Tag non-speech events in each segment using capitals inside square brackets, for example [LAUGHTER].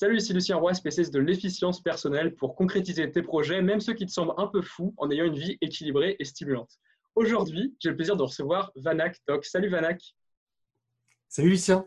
Salut, ici Lucien Roy, spécialiste de l'efficience personnelle pour concrétiser tes projets, même ceux qui te semblent un peu fous, en ayant une vie équilibrée et stimulante. Aujourd'hui, j'ai le plaisir de recevoir Vanak Tok. Salut Vanak. Salut Lucien.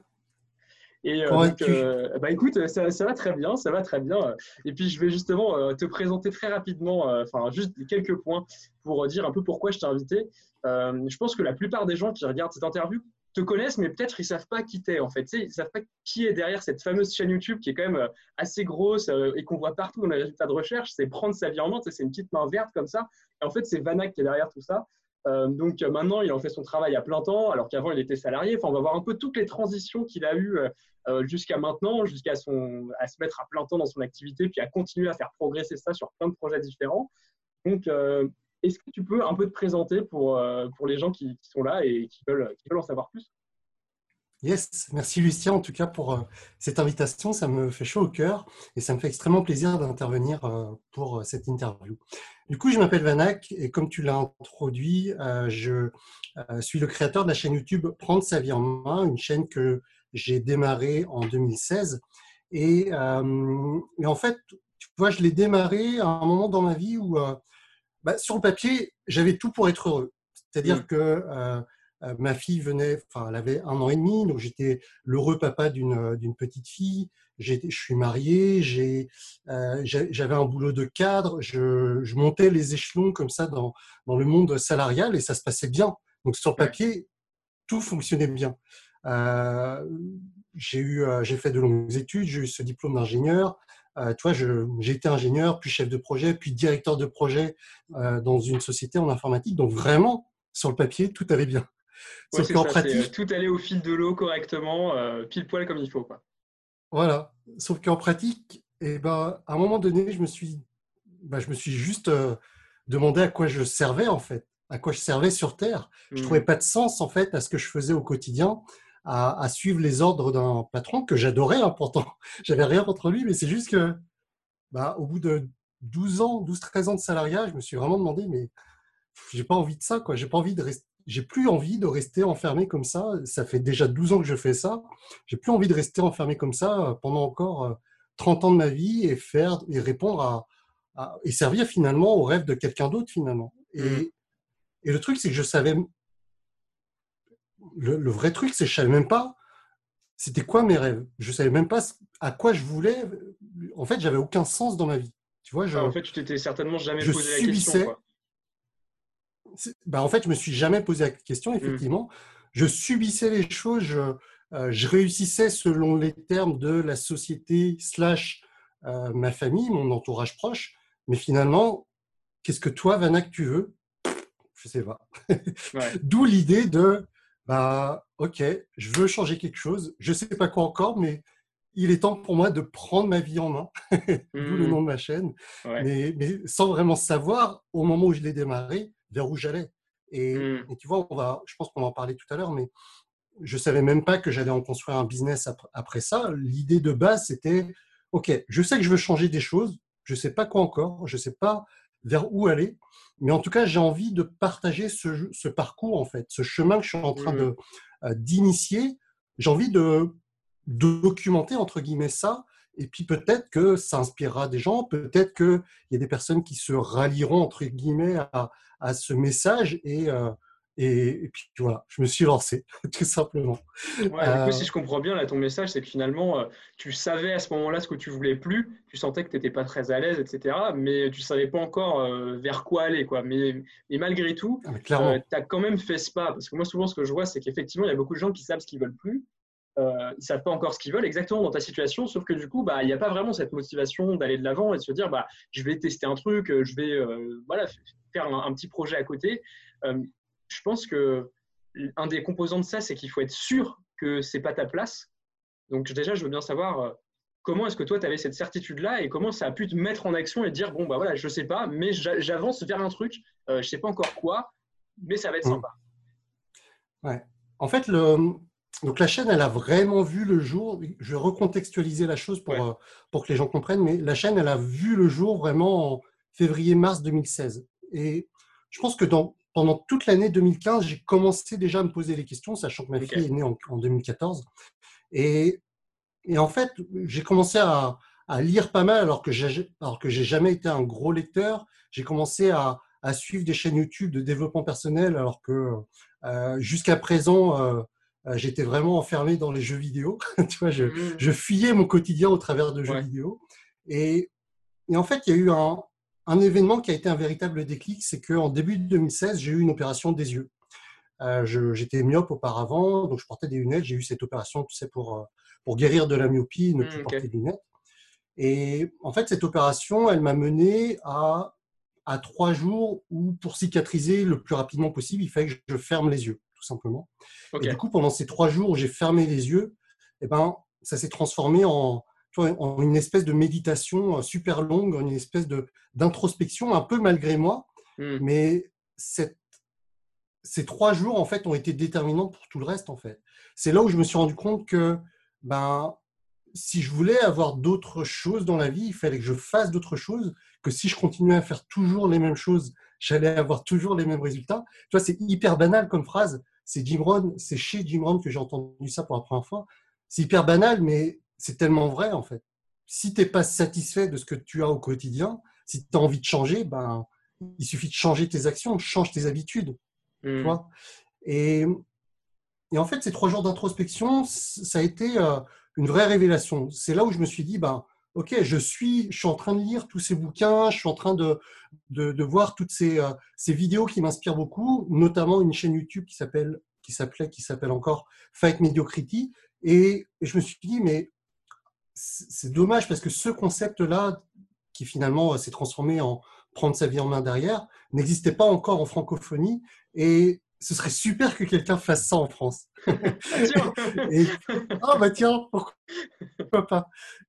Et euh, euh, bah écoute, ça, va très bien, ça va très bien. Et puis je vais justement euh, te présenter très rapidement, enfin juste quelques points pour dire un peu pourquoi je t'ai invité. je pense que la plupart des gens qui regardent cette interview te connaissent, mais peut-être ils savent pas qui t'es en fait. ils savent pas qui est derrière cette fameuse chaîne YouTube qui est quand même assez grosse et qu'on voit partout dans les résultats de recherche. C'est prendre sa vie en main, c'est une petite main verte comme ça. Et en fait, c'est Vanak qui est derrière tout ça. Euh, donc euh, maintenant, il en fait son travail à plein temps, alors qu'avant, il était salarié. Enfin, on va voir un peu toutes les transitions qu'il a eues euh, jusqu'à maintenant, jusqu'à à se mettre à plein temps dans son activité, puis à continuer à faire progresser ça sur plein de projets différents. Est-ce que tu peux un peu te présenter pour, pour les gens qui, sont là et qui veulent, qui veulent en savoir plus? Yes, merci Lucien en tout cas pour cette invitation. Ça me fait chaud au cœur et ça me fait extrêmement plaisir d'intervenir pour cette interview. Du coup, je m'appelle Vanak et comme tu l'as introduit, euh, je euh, suis le créateur de la chaîne YouTube Prendre sa vie en main, une chaîne que j'ai démarrée en 2016. Euh, et, en fait, tu vois, je l'ai démarré à un moment dans ma vie où, bah, sur le papier, j'avais tout pour être heureux. C'est-à-dire mmh. que ma fille venait, enfin, elle avait un an et demi, donc j'étais l'heureux papa d'une petite fille je suis marié, euh, j'avais un boulot de cadre, je, montais les échelons comme ça dans, le monde salarial et ça se passait bien. Donc sur le papier, tout fonctionnait bien. Euh, j'ai euh, j'ai fait de longues études, j'ai eu ce diplôme d'ingénieur. Toi, j'ai été ingénieur, puis chef de projet, puis directeur de projet dans une société en informatique. Donc vraiment, sur le papier, tout allait bien. Sauf qu'en pratique, tout allait au fil de l'eau correctement, pile poil comme il faut. Quoi. Voilà. Sauf qu'en pratique, eh ben, à un moment donné, je me suis, ben, je me suis juste euh, demandé à quoi je servais en fait, à quoi je servais sur Terre. Je ne mmh. trouvais pas de sens en fait à ce que je faisais au quotidien, à, suivre les ordres d'un patron que j'adorais. Hein, pourtant, [LAUGHS] j'avais rien contre lui, mais c'est juste que, bah, au bout de 12 ans, 12-13 ans de salariat, je me suis vraiment demandé, mais j'ai pas envie de ça, quoi. J'ai pas envie de rester j'ai plus envie de rester enfermé comme ça. Ça fait déjà 12 ans que je fais ça. J'ai plus envie de rester enfermé comme ça euh, pendant encore 30 euh, ans de ma vie et faire et répondre à, et servir finalement au rêve de quelqu'un d'autre finalement. Et, mmh. et, le truc, c'est que je savais. Le, vrai truc, c'est que je savais même pas c'était quoi mes rêves. Je savais même pas à quoi je voulais. En fait, j'avais aucun sens dans ma vie. Tu vois, en fait, tu t'étais certainement jamais posé la question. Quoi bah, en fait, je me suis jamais posé la question, mmh. effectivement. Je subissais les choses, je, euh, je, réussissais selon les termes de la société slash euh, ma famille, mon entourage proche. Mais finalement, qu'est-ce que toi, Vanak, tu veux? Je sais pas. [LAUGHS] D'où l'idée de, bah, ok, je veux changer quelque chose. Je sais pas quoi encore, mais il est temps pour moi de prendre ma vie en main, [LAUGHS] d'où le mmh. nom de ma chaîne, mais, mais, sans vraiment savoir au moment où je l'ai démarré vers où j'allais. Mmh. Et, tu vois, on va, je pense qu'on va en parler tout à l'heure, mais je savais même pas que j'allais en construire un business après, ça. L'idée de base, c'était, OK, je sais que je veux changer des choses, je sais pas quoi encore, je sais pas vers où aller, mais en tout cas, j'ai envie de partager ce, parcours, en fait, ce chemin que je suis en train de euh, d'initier. J'ai envie de, documenter, entre guillemets, ça, et puis peut-être que ça inspirera des gens, peut-être qu'il y a des personnes qui se rallieront, entre guillemets, à, à ce message et, euh, et, puis voilà, je me suis lancé, [LAUGHS] tout simplement. Ouais, du coup, si euh, je comprends bien, là, ton message, c'est que finalement, euh, tu savais à ce moment-là ce que tu voulais plus, tu sentais que tu n'étais pas très à l'aise, etc., mais tu ne savais pas encore vers quoi aller. Quoi. Mais, mais malgré tout, ah, tu as quand même fait ce pas. Parce que moi, souvent, ce que je vois, c'est qu'effectivement, il y a beaucoup de gens qui savent ce qu'ils veulent plus, euh, ils savent pas encore ce qu'ils veulent exactement dans ta situation, sauf que du coup, bah, il n'y a pas vraiment cette motivation d'aller de l'avant et de se dire, bah, je vais tester un truc, je vais voilà, faire un, petit projet à côté. Euh, je pense que un des composants de ça, c'est qu'il faut être sûr que c'est pas ta place. Donc déjà, je veux bien savoir euh, comment est-ce que toi, tu avais cette certitude-là et comment ça a pu te mettre en action et dire, bon, bah voilà, je sais pas, mais j'avance vers un truc, je euh, je sais pas encore quoi, mais ça va être mmh. sympa. Ouais. En fait, le, donc la chaîne, elle a vraiment vu le jour. Je vais recontextualiser la chose pour, pour que les gens comprennent, mais la chaîne, elle a vu le jour vraiment en février-mars 2016. Et je pense que dans, pendant toute l'année 2015, j'ai commencé déjà à me poser les questions, sachant que ma fille est née en, 2014. Et et en fait, j'ai commencé à, à, lire pas mal alors que j'ai jamais été un gros lecteur. J'ai commencé à, à, suivre des chaînes YouTube de développement personnel alors que euh, jusqu'à présent, euh, euh, j'étais vraiment enfermé dans les jeux vidéo. [LAUGHS] tu vois, je, mmh. je, fuyais mon quotidien au travers de jeux vidéo. Et, et, en fait, il y a eu un, un, événement qui a été un véritable déclic, c'est qu'en début de 2016, j'ai eu une opération des yeux. Euh, j'étais myope auparavant, donc je portais des lunettes. J'ai eu cette opération, tu sais, pour, pour guérir de la myopie, ne mmh, plus porter de lunettes. Et en fait, cette opération, elle m'a mené à, à trois jours où, pour cicatriser le plus rapidement possible, il fallait que je ferme les yeux tout simplement. Et du coup, pendant ces trois jours où j'ai fermé les yeux, eh ben, ça s'est transformé en, en, une espèce de méditation euh, super longue, une espèce d'introspection, un peu malgré moi. Hmm. Mais cette, ces trois jours, en fait, ont été déterminants pour tout le reste, en fait. C'est là où je me suis rendu compte que ben, si je voulais avoir d'autres choses dans la vie, il fallait que je fasse d'autres choses, que si je continuais à faire toujours les mêmes choses, j'allais avoir toujours les mêmes résultats. Tu vois, c'est hyper banal comme phrase, c'est Jim Rohn, c'est chez Jim Rohn que j'ai entendu ça pour la première fois. C'est hyper banal, mais c'est tellement vrai en fait. Si tu n'es pas satisfait de ce que tu as au quotidien, si tu as envie de changer, ben, il suffit de changer tes actions, change tes habitudes. Tu hmm. vois et, et, en fait, ces trois jours d'introspection, ça a été euh, une vraie révélation. C'est là où je me suis dit, ben, ok, je suis, je suis en train de lire tous ces bouquins, je suis en train de, de, de voir toutes ces, euh, ces vidéos qui m'inspirent beaucoup, notamment une chaîne YouTube qui s'appelle, qui s'appelait, qui s'appelle encore Fight Mediocrity. Et, je me suis dit, mais c'est dommage parce que ce concept-là, qui finalement euh, s'est transformé en prendre sa vie en main derrière, n'existait pas encore en francophonie. Et ce serait super que quelqu'un fasse ça en France. [LAUGHS] ah, et, oh, bah tiens, pourquoi pas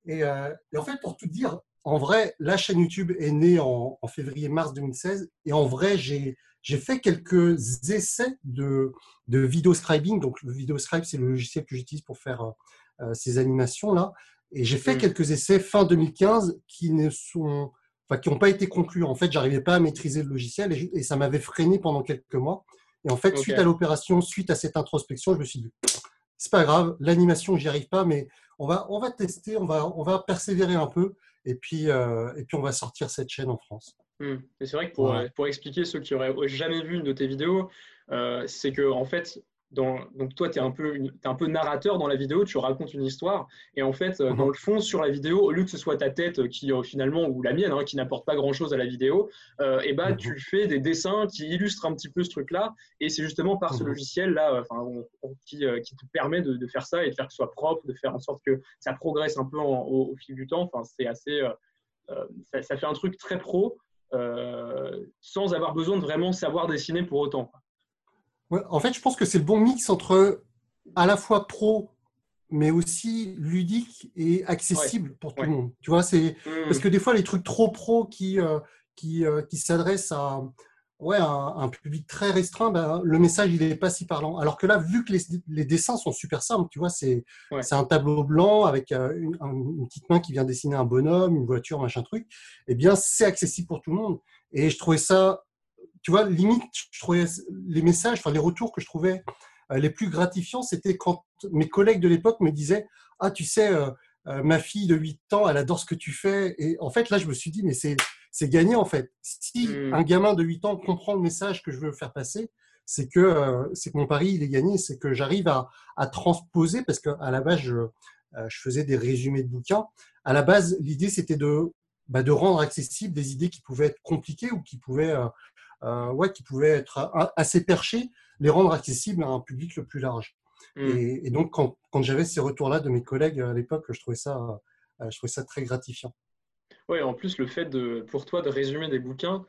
euh, et, en fait, pour tout dire, en vrai, la chaîne YouTube est née en, février-mars 2016. Et en vrai, j'ai fait quelques essais de, de vidéo scribing. Donc, le vidéo scribe, c'est le logiciel que j'utilise pour faire euh, ces animations-là. Et j'ai fait mm. quelques essais fin 2015 qui ne sont, enfin, qui n'ont pas été conclus. En fait, j'arrivais pas à maîtriser le logiciel et, et ça m'avait freiné pendant quelques mois. Et en fait, suite à l'opération, suite à cette introspection, je me suis dit, c'est pas grave, l'animation, j'y arrive pas, mais on va, on va tester, on va, on va persévérer un peu, et puis, euh, et puis on va sortir cette chaîne en France. Hmm. C'est vrai que pour, pour, expliquer ceux qui auraient jamais vu une de tes vidéos, euh, c'est que en fait, donc toi, tu es, un peu, un peu narrateur dans la vidéo, tu racontes une histoire. Et en fait, euh, dans mhm. le fond, sur la vidéo, au lieu que ce soit ta tête qui euh, finalement, ou la mienne, hein, qui n'apporte pas grand-chose à la vidéo, et euh, eh ben, mhm. tu fais des dessins qui illustrent un petit peu ce truc-là. Et c'est justement par ce mhm. logiciel-là qui, qui, te permet de, faire ça et de faire que ce soit propre, de faire en sorte que ça progresse un peu au, fil du temps. Enfin, c'est assez... Ça, ça, fait un truc très pro sans avoir besoin de vraiment savoir dessiner pour autant en fait, je pense que c'est le bon mix entre à la fois pro, mais aussi ludique et accessible pour tout le monde. Tu vois, c'est mmh. parce que des fois les trucs trop pro qui euh, qui, euh, qui s'adressent à ouais un, public très restreint, ben, le message il est pas si parlant. Alors que là, vu que les, dessins sont super simples, tu vois, c'est c'est un tableau blanc avec euh, une, une, petite main qui vient dessiner un bonhomme, une voiture, machin truc. Eh bien, c'est accessible pour tout le monde. Et je trouvais ça tu vois, limite, je trouvais les messages, enfin les retours que je trouvais euh, les plus gratifiants, c'était quand mes collègues de l'époque me disaient Ah, tu sais, euh, euh, ma fille de 8 ans, elle adore ce que tu fais. Et en fait, là, je me suis dit Mais c'est, c'est gagné, en fait. Si hmm. un gamin de 8 ans comprend le message que je veux faire passer, c'est que, c'est que mon pari, il est gagné. C'est que j'arrive à, à, transposer, parce qu'à la base, je, je faisais des résumés de bouquins. À la base, l'idée, c'était de, bah, de rendre accessibles des idées qui pouvaient être compliquées ou qui pouvaient ouais, qui pouvaient être assez perchés, les rendre accessibles à un public le plus large. Hmm. Et, donc, quand, quand j'avais ces retours-là de mes collègues à l'époque, je, trouvais ça, euh, je trouvais ça très gratifiant. Oui, en plus, le fait de, pour toi de résumer des bouquins,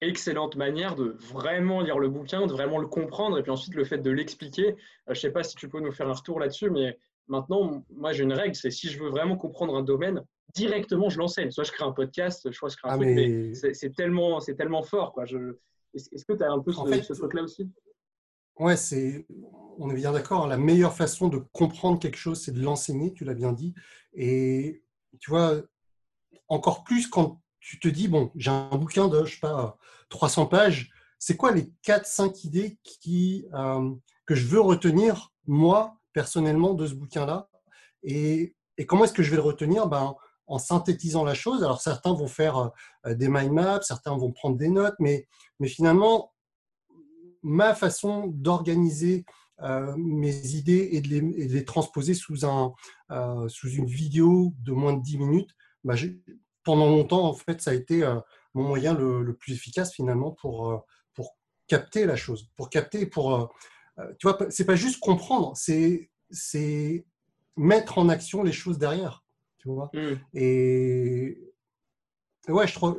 excellente manière de vraiment lire le bouquin, de vraiment le comprendre, et puis ensuite le fait de l'expliquer. Euh, je ne sais pas si tu peux nous faire un retour là-dessus, mais maintenant, moi j'ai une règle, c'est si je veux vraiment comprendre un domaine, directement je l'enseigne. Soit je crée un podcast, soit je crée un ah, truc, mais, c'est tellement, tellement fort. Quoi. Je, est-ce que tu as un peu ce, truc-là aussi? Ouais, c'est, on est bien d'accord. Hein, la meilleure façon de comprendre quelque chose, c'est de l'enseigner, tu l'as bien dit. Et tu vois, encore plus quand tu te dis, bon, j'ai un bouquin de, je sais pas, 300 pages, c'est quoi les 4-5 idées qui, euh, que je veux retenir, moi, personnellement, de ce bouquin-là? Et et comment est-ce que je vais le retenir? Ben, En synthétisant la chose. Alors certains vont faire des mind maps, certains vont prendre des notes, mais, finalement, ma façon d'organiser mes idées et de, les, transposer sous, un, sous une vidéo de moins de 10 minutes, ben, pendant longtemps, en fait, ça a été mon moyen le, plus efficace finalement pour, pour capter la chose, pour capter, pour tu vois, c'est pas juste comprendre, c'est mettre en action les choses derrière, tu vois. Mmh. Et ouais, je trouve,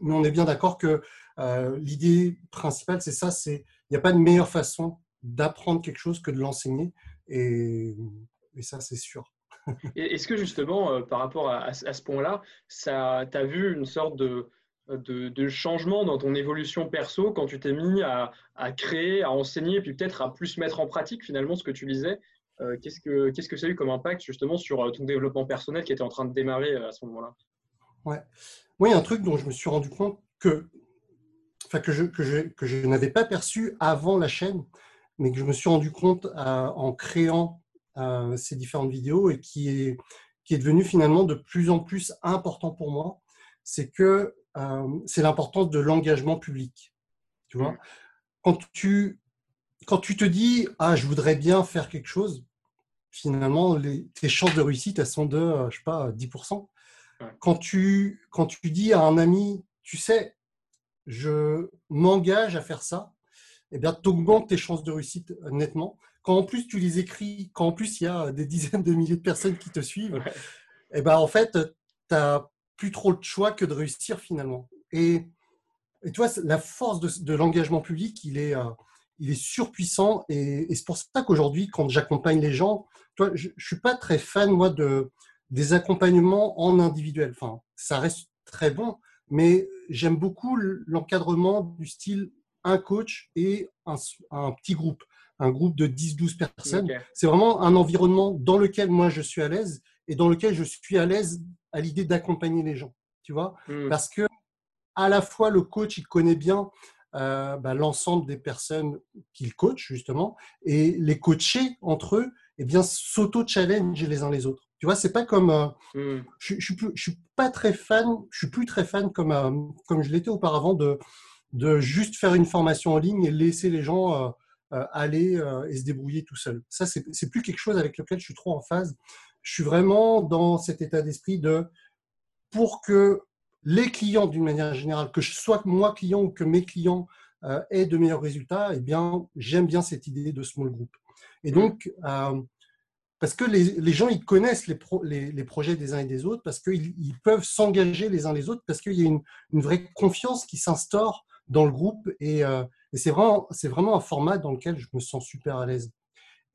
mais on est bien d'accord que euh, l'idée principale, c'est ça, c'est il n'y a pas de meilleure façon d'apprendre quelque chose que de l'enseigner, et, et, ça, c'est sûr. Est-ce que justement, euh, par rapport à, à ce point-là, tu as vu une sorte de, de, changement dans ton évolution perso quand tu t'es mis à, créer, à enseigner, puis peut-être à plus mettre en pratique finalement ce que tu lisais? Euh, Qu'est-ce que qu'est-ce que ça a eu comme impact justement sur euh, ton développement personnel qui était en train de démarrer euh, à ce moment-là? Ouais. Moi, il y a un truc dont je me suis rendu compte que, enfin, que je, que je, que je n'avais pas perçu avant la chaîne, mais que je me suis rendu compte en créant ces différentes vidéos et qui est, qui est devenu finalement de plus en plus important pour moi, c'est que euh, c'est l'importance de l'engagement public. Tu vois, quand tu, quand tu te dis ah je voudrais bien faire quelque chose, finalement les, tes chances de réussite elles sont de euh, je sais pas 10%. Quand tu quand tu dis à un ami tu sais je m'engage à faire ça, eh bien tu augmentes tes chances de réussite euh, nettement. Quand en plus tu les écris, quand en plus il y a des [LAUGHS] dizaines de milliers de personnes qui te suivent, eh ben en fait tu as plus trop de choix que de réussir finalement. Et, et tu vois, la force de, l'engagement public, il est, euh, il est surpuissant. Et, c'est pour ça qu'aujourd'hui, quand j'accompagne les gens, toi, je ne suis pas très fan, moi, de, des accompagnements en individuel. Enfin, ça reste très bon, mais j'aime beaucoup l'encadrement du style un coach et un, un petit groupe, un groupe de 10-12 personnes. C'est vraiment un environnement dans lequel moi je suis à l'aise et dans lequel je suis à l'aise à l'idée d'accompagner les gens, tu vois, mmh. parce que à la fois le coach il connaît bien euh, bah, l'ensemble des personnes qu'il coach justement et les coachés entre eux, et eh bien s'auto-challenge les uns les autres. Tu vois, c'est pas comme euh, mmh. je, je, suis je suis pas très fan, je suis plus très fan comme euh, comme je l'étais auparavant de de juste faire une formation en ligne et laisser les gens aller et se débrouiller tout seuls. Ça, c'est plus quelque chose avec lequel je suis trop en phase je suis vraiment dans cet état d'esprit de pour que les clients, d'une manière générale, que je sois moi client ou que mes clients euh, aient de meilleurs résultats, eh bien, j'aime bien cette idée de small group. Et donc, euh, parce que les, gens, ils connaissent les, les, projets des uns et des autres, parce qu'ils ils peuvent s'engager les uns les autres, parce qu'il y a une, vraie confiance qui s'instaure dans le groupe. Et, euh, et c'est vraiment, vraiment un format dans lequel je me sens super à l'aise.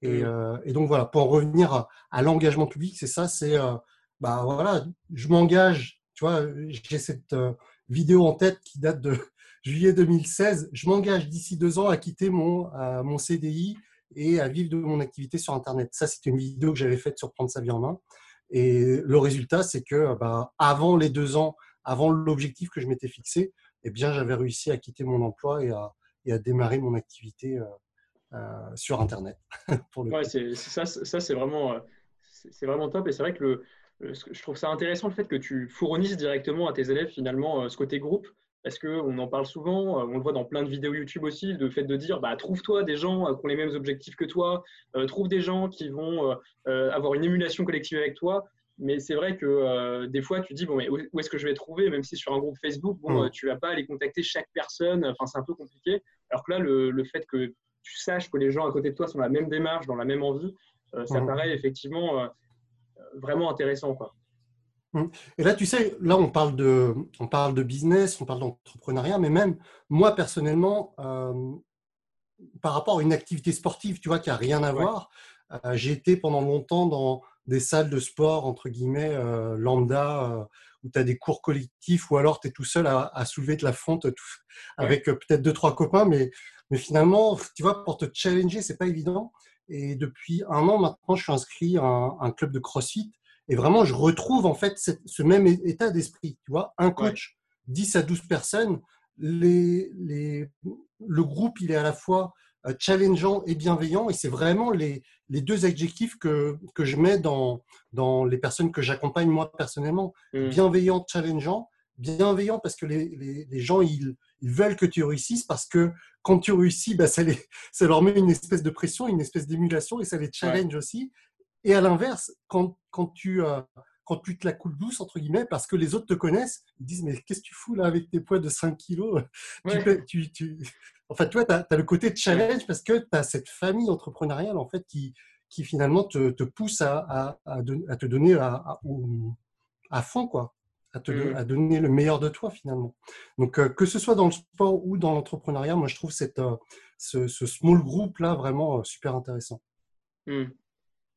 Euh, et, donc voilà, pour en revenir à, l'engagement public, c'est ça, c'est euh, bah voilà, je m'engage, tu vois, j'ai cette euh, vidéo en tête qui date de [LAUGHS] juillet 2016, je m'engage d'ici deux ans à quitter mon, mon CDI et à vivre de mon activité sur Internet. Ça, c'est une vidéo que j'avais faite sur Prendre sa vie en main. Et le résultat, c'est que bah, avant les deux ans, avant l'objectif que je m'étais fixé, eh bien, j'avais réussi à quitter mon emploi et à, et à démarrer mon activité euh, sur Internet. [LAUGHS] pour ouais, c'est, ça, ça c'est vraiment, c'est vraiment top. Et c'est vrai que le, je trouve ça intéressant le fait que tu fournisses directement à tes élèves finalement euh, ce côté groupe. Parce qu'on en parle souvent, on le voit dans plein de vidéos YouTube aussi, le fait de dire bah, trouve-toi des gens qui ont les mêmes objectifs que toi, trouve des gens qui vont avoir une émulation collective avec toi. Mais c'est vrai que des fois, tu dis bon, mais où, est-ce que je vais trouver Même si sur un groupe Facebook, bon, tu vas pas aller contacter chaque personne, enfin, c'est un peu compliqué. Alors que là, le, le fait que tu saches que les gens à côté de toi sont dans la même démarche, dans la même envie, euh, ça mmh. paraît effectivement euh, vraiment intéressant. Quoi. Mmh. Et là, tu sais, là, on parle de, on parle de business, on parle d'entrepreneuriat, mais même moi, personnellement, euh, par rapport à une activité sportive, tu vois, qui n'a rien à voir, j'ai été pendant longtemps dans des salles de sport, entre guillemets, lambda, où tu as des cours collectifs, ou alors tu es tout seul à, soulever de la fonte avec peut-être deux, trois copains, mais mais finalement, tu vois, pour te challenger, c'est pas évident. Et depuis un an maintenant, je suis inscrit à un, club de CrossFit. Et vraiment, je retrouve en fait ce même état d'esprit. Tu vois, un coach, 10 à 12 personnes, les, les, le groupe, il est à la fois challengeant et bienveillant. Et c'est vraiment les, les, deux adjectifs que, que je mets dans, dans les personnes que j'accompagne moi personnellement. Mmh. Bienveillant, challengeant. Bienveillant parce que les, les, les gens, ils, ils, veulent que tu réussisses parce que quand tu réussis, bah, ça, les, [LAUGHS] ça leur met une espèce de pression, une espèce d'émulation et ça les challenge aussi. Et à l'inverse, quand, quand tu... Euh, quand tu te la coules douce, entre guillemets, parce que les autres te connaissent, ils disent Mais qu'est-ce que tu fous là avec tes poids de 5 kilos? [LAUGHS] Tu, tu, Enfin, toi, tu as, le côté challenge parce que tu as cette famille entrepreneuriale en fait qui, qui finalement te, te pousse à, à, à, te donner à, à, fond, quoi. À, te, mmh. à donner le meilleur de toi finalement. Donc, euh, que ce soit dans le sport ou dans l'entrepreneuriat, moi je trouve cette, euh, ce, ce, small group là vraiment euh, super intéressant. Mmh.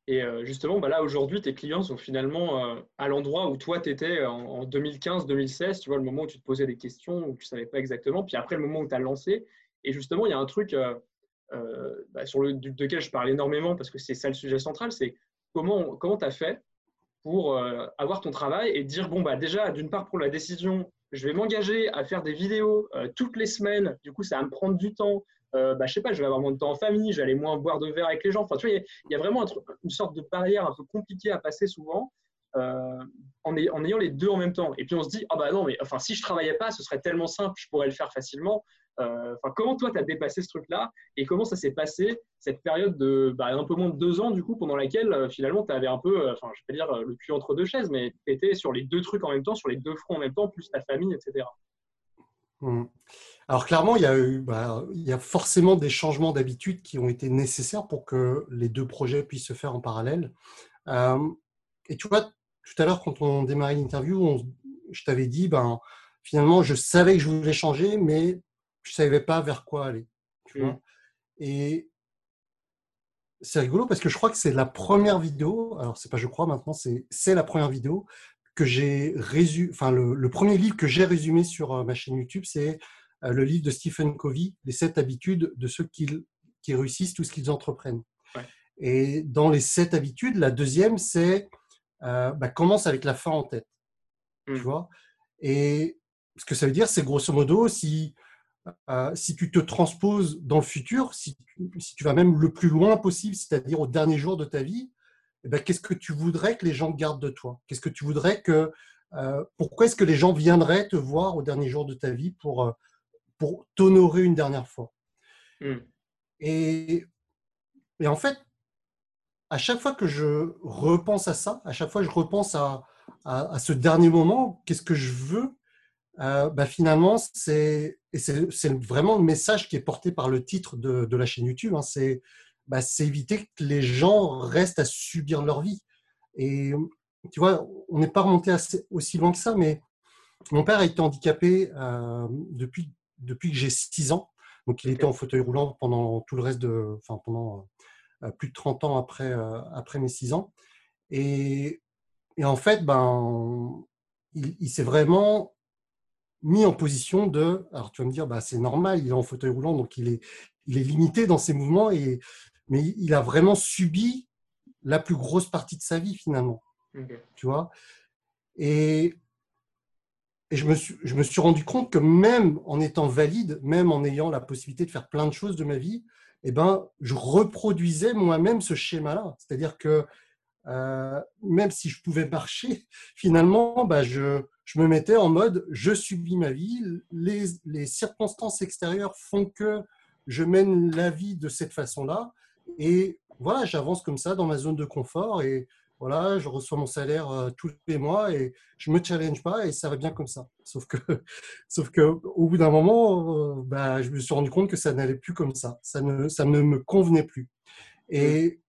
Et justement, bah là, aujourd'hui, tes clients sont finalement à l'endroit où toi, tu étais en, 2015-2016, tu vois, le moment où tu te posais des questions, où tu ne savais pas exactement, puis après, le moment où tu as lancé. Et justement, il y a un truc bah, sur le, je parle énormément, parce que c'est ça le sujet central, c'est comment tu comment as fait pour avoir ton travail et dire, bon, bah, déjà, d'une part, pour la décision, je vais m'engager à faire des vidéos toutes les semaines, du coup, ça va me prendre du temps, euh, bah, je sais pas, je vais avoir moins de temps en famille, j'allais moins boire de verre avec les gens. Enfin, tu vois, il y, a vraiment une sorte de barrière un peu compliquée à passer souvent euh, en, ayant les deux en même temps. Et puis on se dit, ah bah non, mais enfin, si je travaillais pas, ce serait tellement simple, je pourrais le faire facilement. Euh, enfin, comment toi, tu as dépassé ce truc-là et comment ça s'est passé, cette période de bah, un peu moins de deux ans, du coup, pendant laquelle finalement tu avais un peu, enfin, je vais dire le cul entre deux chaises, mais tu sur les deux trucs en même temps, sur les deux fronts en même temps, plus ta famille, etc. Alors clairement, il y, a bah, il y a forcément des changements d'habitude qui ont été nécessaires pour que les deux projets puissent se faire en parallèle. Euh, et tu vois, tout à l'heure, quand on démarrait l'interview, je t'avais dit, ben, finalement, je savais que je voulais changer, mais je ne savais pas vers quoi aller. Tu vois mmh. et c'est rigolo parce que je crois que c'est la première vidéo, alors c'est pas je crois maintenant, c'est la première vidéo que j'ai résumé, enfin le, le, premier livre que j'ai résumé sur euh, ma chaîne YouTube, c'est euh, le livre de Stephen Covey, Les sept habitudes de ceux qui, qui réussissent tout ce qu'ils entreprennent. Et dans les sept habitudes, la deuxième, c'est euh, bah, commence avec la fin en tête. Tu mmh. vois Et ce que ça veut dire, c'est grosso modo, si, euh, si tu te transposes dans le futur, si, si, tu vas même le plus loin possible, c'est-à-dire au dernier jour de ta vie, eh ben, qu'est-ce que tu voudrais que les gens gardent de toi? Qu'est-ce que tu voudrais que. pourquoi est-ce que les gens viendraient te voir au dernier jour de ta vie pour, pour t'honorer une dernière fois? Hmm. Et, et, en fait, à chaque fois que je repense à ça, à chaque fois que je repense à, à, ce dernier moment, qu'est-ce que je veux? Euh, bah Finalement, c'est vraiment le message qui est porté par le titre de, de la chaîne YouTube. Hein, c'est bah, éviter que les gens restent à subir leur vie. Et tu vois, on n'est pas remonté assez, aussi loin que ça, mais mon père a été handicapé euh, depuis depuis que j'ai 6 ans. Donc, il était en fauteuil roulant pendant tout le reste de, enfin, pendant euh, plus de 30 ans après, euh, après mes 6 ans. Et, et, en fait, ben, il, s'est vraiment mis en position de, alors tu vas me dire, bah, c'est normal, il est en fauteuil roulant, donc il est, il est limité dans ses mouvements, et, mais il a vraiment subi la plus grosse partie de sa vie finalement. Tu vois? Et et je me, suis, je me suis rendu compte que même en étant valide, même en ayant la possibilité de faire plein de choses de ma vie, eh ben, je reproduisais moi-même ce schéma-là. C'est-à-dire que euh, même si je pouvais marcher, [LAUGHS] finalement, bah, je, je, me mettais en mode je subis ma vie, les, les, circonstances extérieures font que je mène la vie de cette façon-là, et voilà, j'avance comme ça dans ma zone de confort, et voilà, je reçois mon salaire euh, tous les mois et je me challenge pas et ça va bien comme ça. Sauf que, [LAUGHS] sauf que au bout d'un moment, euh, bah, je me suis rendu compte que ça n'allait plus comme ça. Ça ne, ça ne me convenait plus. Et,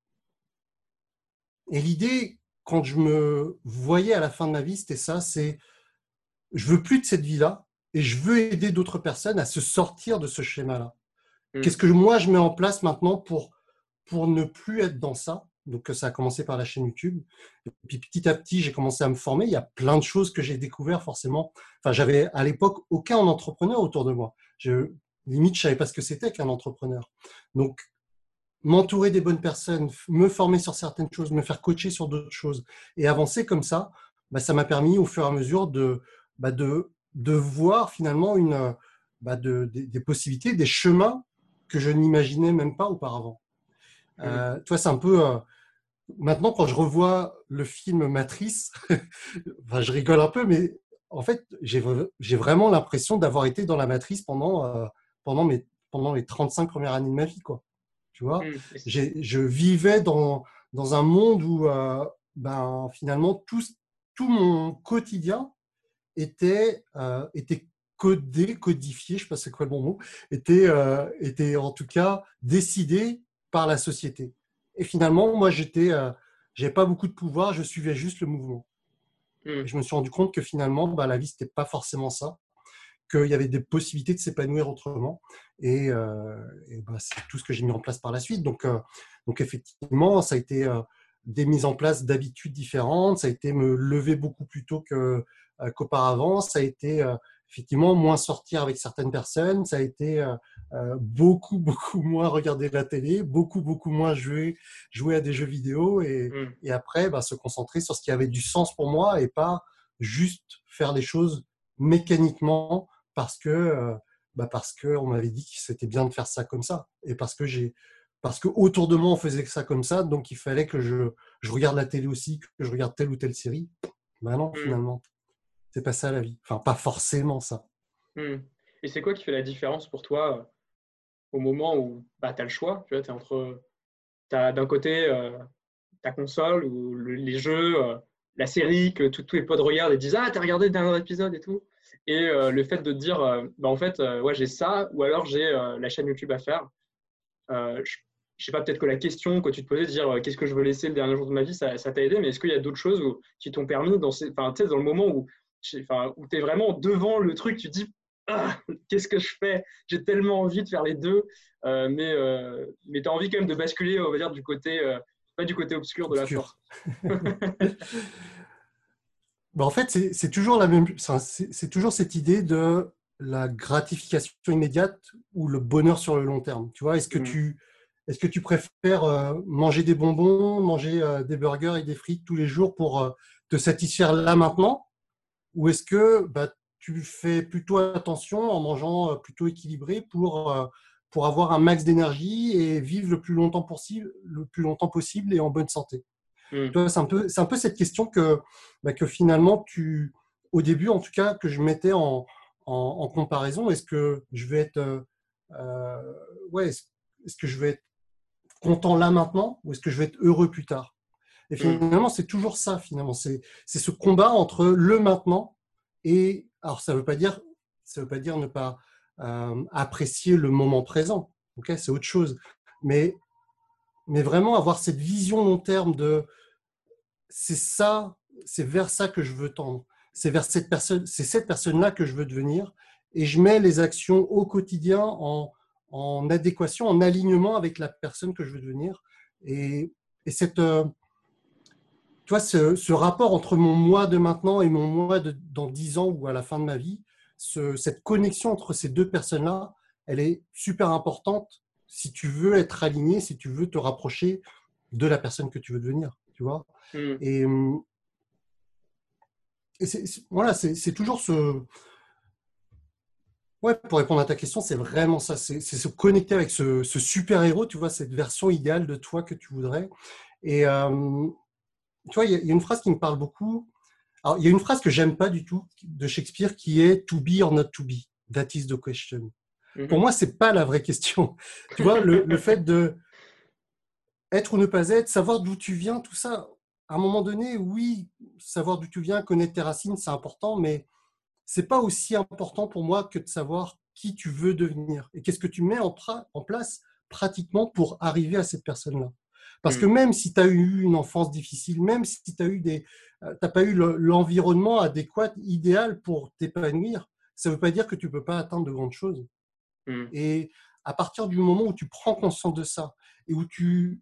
et l'idée, quand je me voyais à la fin de ma vie, c'était ça, c'est je veux plus de cette vie-là et je veux aider d'autres personnes à se sortir de ce schéma-là. Mmh. Qu'est-ce que moi je mets en place maintenant pour, pour ne plus être dans ça? Donc, ça a commencé par la chaîne YouTube. Et puis, petit à petit, j'ai commencé à me former. Il y a plein de choses que j'ai découvert, forcément. Enfin, j'avais à l'époque aucun entrepreneur autour de moi. Je, limite, je savais pas ce que c'était qu'un entrepreneur. Donc, m'entourer des bonnes personnes, me former sur certaines choses, me faire coacher sur d'autres choses et avancer comme ça, bah, ça m'a permis au fur et à mesure de, bah, de, de voir finalement une, bah, de, des, des possibilités, des chemins que je n'imaginais même pas auparavant. Euh, tu vois, c'est un peu. Euh, maintenant, quand je revois le film Matrice, [LAUGHS] enfin, je rigole un peu, mais en fait, j'ai vraiment l'impression d'avoir été dans la matrice pendant, euh, pendant, mes, pendant les 35 premières années de ma vie. Quoi. Tu vois? Mmh, Je vivais dans, dans un monde où euh, ben, finalement tout, tout mon quotidien était, euh, était codé, codifié, je ne sais pas c'est quoi le bon mot, était, était en tout cas décidé par la société. Et finalement, moi, j'étais, n'avais pas beaucoup de pouvoir, je suivais juste le mouvement. Mm. je me suis rendu compte que finalement, bah, la vie, ce n'était pas forcément ça, qu'il y avait des possibilités de s'épanouir autrement. Et, euh, bah, c'est tout ce que j'ai mis en place par la suite. Donc, euh, donc effectivement, ça a été euh, des mises en place d'habitudes différentes, ça a été me lever beaucoup plus tôt qu'auparavant, ça a été effectivement moins sortir avec certaines personnes, ça a été euh, euh, beaucoup, [LAUGHS] beaucoup moins regarder la télé, beaucoup, beaucoup moins jouer, jouer à des jeux vidéo et, mm. et après bah, se concentrer sur ce qui avait du sens pour moi et pas juste faire les choses mécaniquement parce que euh, bah parce que on m'avait dit que c'était bien de faire ça comme ça et parce que j'ai parce que autour de moi on faisait ça comme ça donc il fallait que je, je regarde la télé aussi que je regarde telle ou telle série ben non mm. finalement c'est pas ça la vie. Enfin, pas forcément ça. Hmm. Et c'est quoi qui fait la différence pour toi euh, au moment où bah, tu as le choix Tu vois, es entre. As d'un côté euh, ta console ou les jeux, euh, la série que tous les potes regardent et disent Ah, t'as regardé le dernier épisode et tout. Et le fait de te dire bah, En fait, ouais, j'ai ça, ou alors j'ai la chaîne YouTube à faire. je, sais pas, peut-être que la question que tu te posais, de dire qu'est-ce que je veux laisser le dernier jour de ma vie, ça t'a aidé, mais est-ce qu'il y a d'autres choses qui t'ont permis, dans, ces, dans le moment où enfin, où tu es vraiment devant le truc, tu te dis ah, qu'est-ce que je fais? J'ai tellement envie de faire les deux, euh, mais, euh, mais tu as envie quand même de basculer, on va dire, du côté, euh, pas du côté obscur de la force. [LAUGHS] [LAUGHS] bah, en fait, c'est toujours la même, c'est toujours cette idée de la gratification immédiate ou le bonheur sur le long terme. Tu vois, est-ce que mm. tu est-ce que tu préfères manger des bonbons, manger des burgers et des frites tous les jours pour te satisfaire là maintenant ou est-ce que bah, tu fais plutôt attention en mangeant euh, plutôt équilibré pour, euh, pour avoir un max d'énergie et vivre le plus longtemps possible, le plus longtemps possible et en bonne santé? Mmh. C'est un, peu, un peu cette question que, bah, que finalement, tu, au début en tout cas, que je mettais en, en, comparaison. Est-ce que je vais être, euh, ouais, est-ce que je vais être content là maintenant ou est-ce que je vais être heureux plus tard? Et mm. finalement, c'est toujours ça, finalement. C'est ce combat entre le maintenant et. Alors, ça ne veut pas dire, ça veut pas dire ne pas euh, apprécier le moment présent. ok? C'est autre chose. Mais, mais vraiment avoir cette vision long terme de. C'est ça, c'est vers ça que je veux tendre. C'est vers cette personne, c'est cette personne-là que je veux devenir. Et je mets les actions au quotidien en, en adéquation, en alignement avec la personne que je veux devenir. Et, et cette, euh, tu vois, ce, rapport entre mon moi de maintenant et mon moi de, dans 10 ans ou à la fin de ma vie, cette connexion entre ces deux personnes-là, elle est super importante si tu veux être aligné, si tu veux te rapprocher de la personne que tu veux devenir, tu vois. Hmm. Et, voilà, c'est toujours ce. Ouais, pour répondre à ta question, c'est vraiment ça. C'est se connecter avec ce, super héros, tu vois, cette version idéale de toi que tu voudrais. Et, euh, tu vois, il y, a une phrase qui me parle beaucoup. Alors, il y a une phrase que j'aime pas du tout de Shakespeare qui est To be or not to be. That is the question. Mhm. Pour moi, c'est pas la vraie question. [LAUGHS] tu vois, le, fait de être ou ne pas être, savoir d'où tu viens, tout ça. À un moment donné, oui, savoir d'où tu viens, connaître tes racines, c'est important, mais c'est pas aussi important pour moi que de savoir qui tu veux devenir et qu'est-ce que tu mets en, en place pratiquement pour arriver à cette personne-là? Parce que mm. même si tu as eu une enfance difficile, même si tu n'as euh, pas eu l'environnement adéquat, idéal pour t'épanouir, ça ne veut pas dire que tu ne peux pas atteindre de grandes choses. Mm. Et à partir du moment où tu prends conscience de ça et où tu,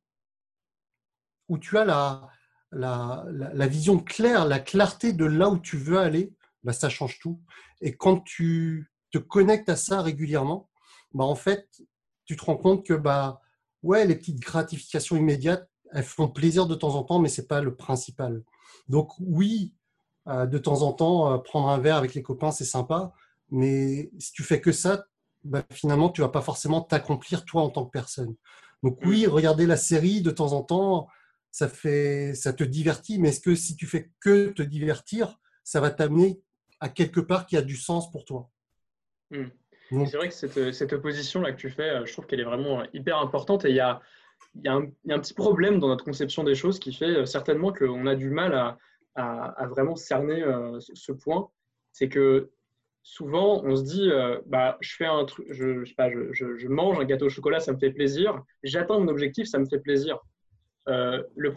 où tu as la, la, la, vision claire, la clarté de là où tu veux aller, bah, ça change tout. Et quand tu te connectes à ça régulièrement, bah, en fait, tu te rends compte que bah, ouais, les petites gratifications immédiates, elles font plaisir de temps en temps, mais ce n'est pas le principal. Donc oui, euh, de temps en temps, euh, prendre un verre avec les copains, c'est sympa, mais si tu fais que ça, bah, finalement, tu vas pas forcément t'accomplir toi en tant que personne. Donc oui, regarder la série de temps en temps, ça, fait, ça te divertit, mais est-ce que si tu fais que te divertir, ça va t'amener à quelque part qui a du sens pour toi? C'est vrai que cette, cette opposition-là que tu fais, euh, je trouve qu'elle est vraiment hyper importante et il y a, y, a un, petit problème dans notre conception des choses qui fait euh, certainement qu'on a du mal à, à, vraiment cerner euh, ce point. C'est que souvent, on se dit, bah, je fais un truc, je, je, mange un gâteau au chocolat, ça me fait plaisir. J'atteins mon objectif, ça me fait plaisir. Euh, le,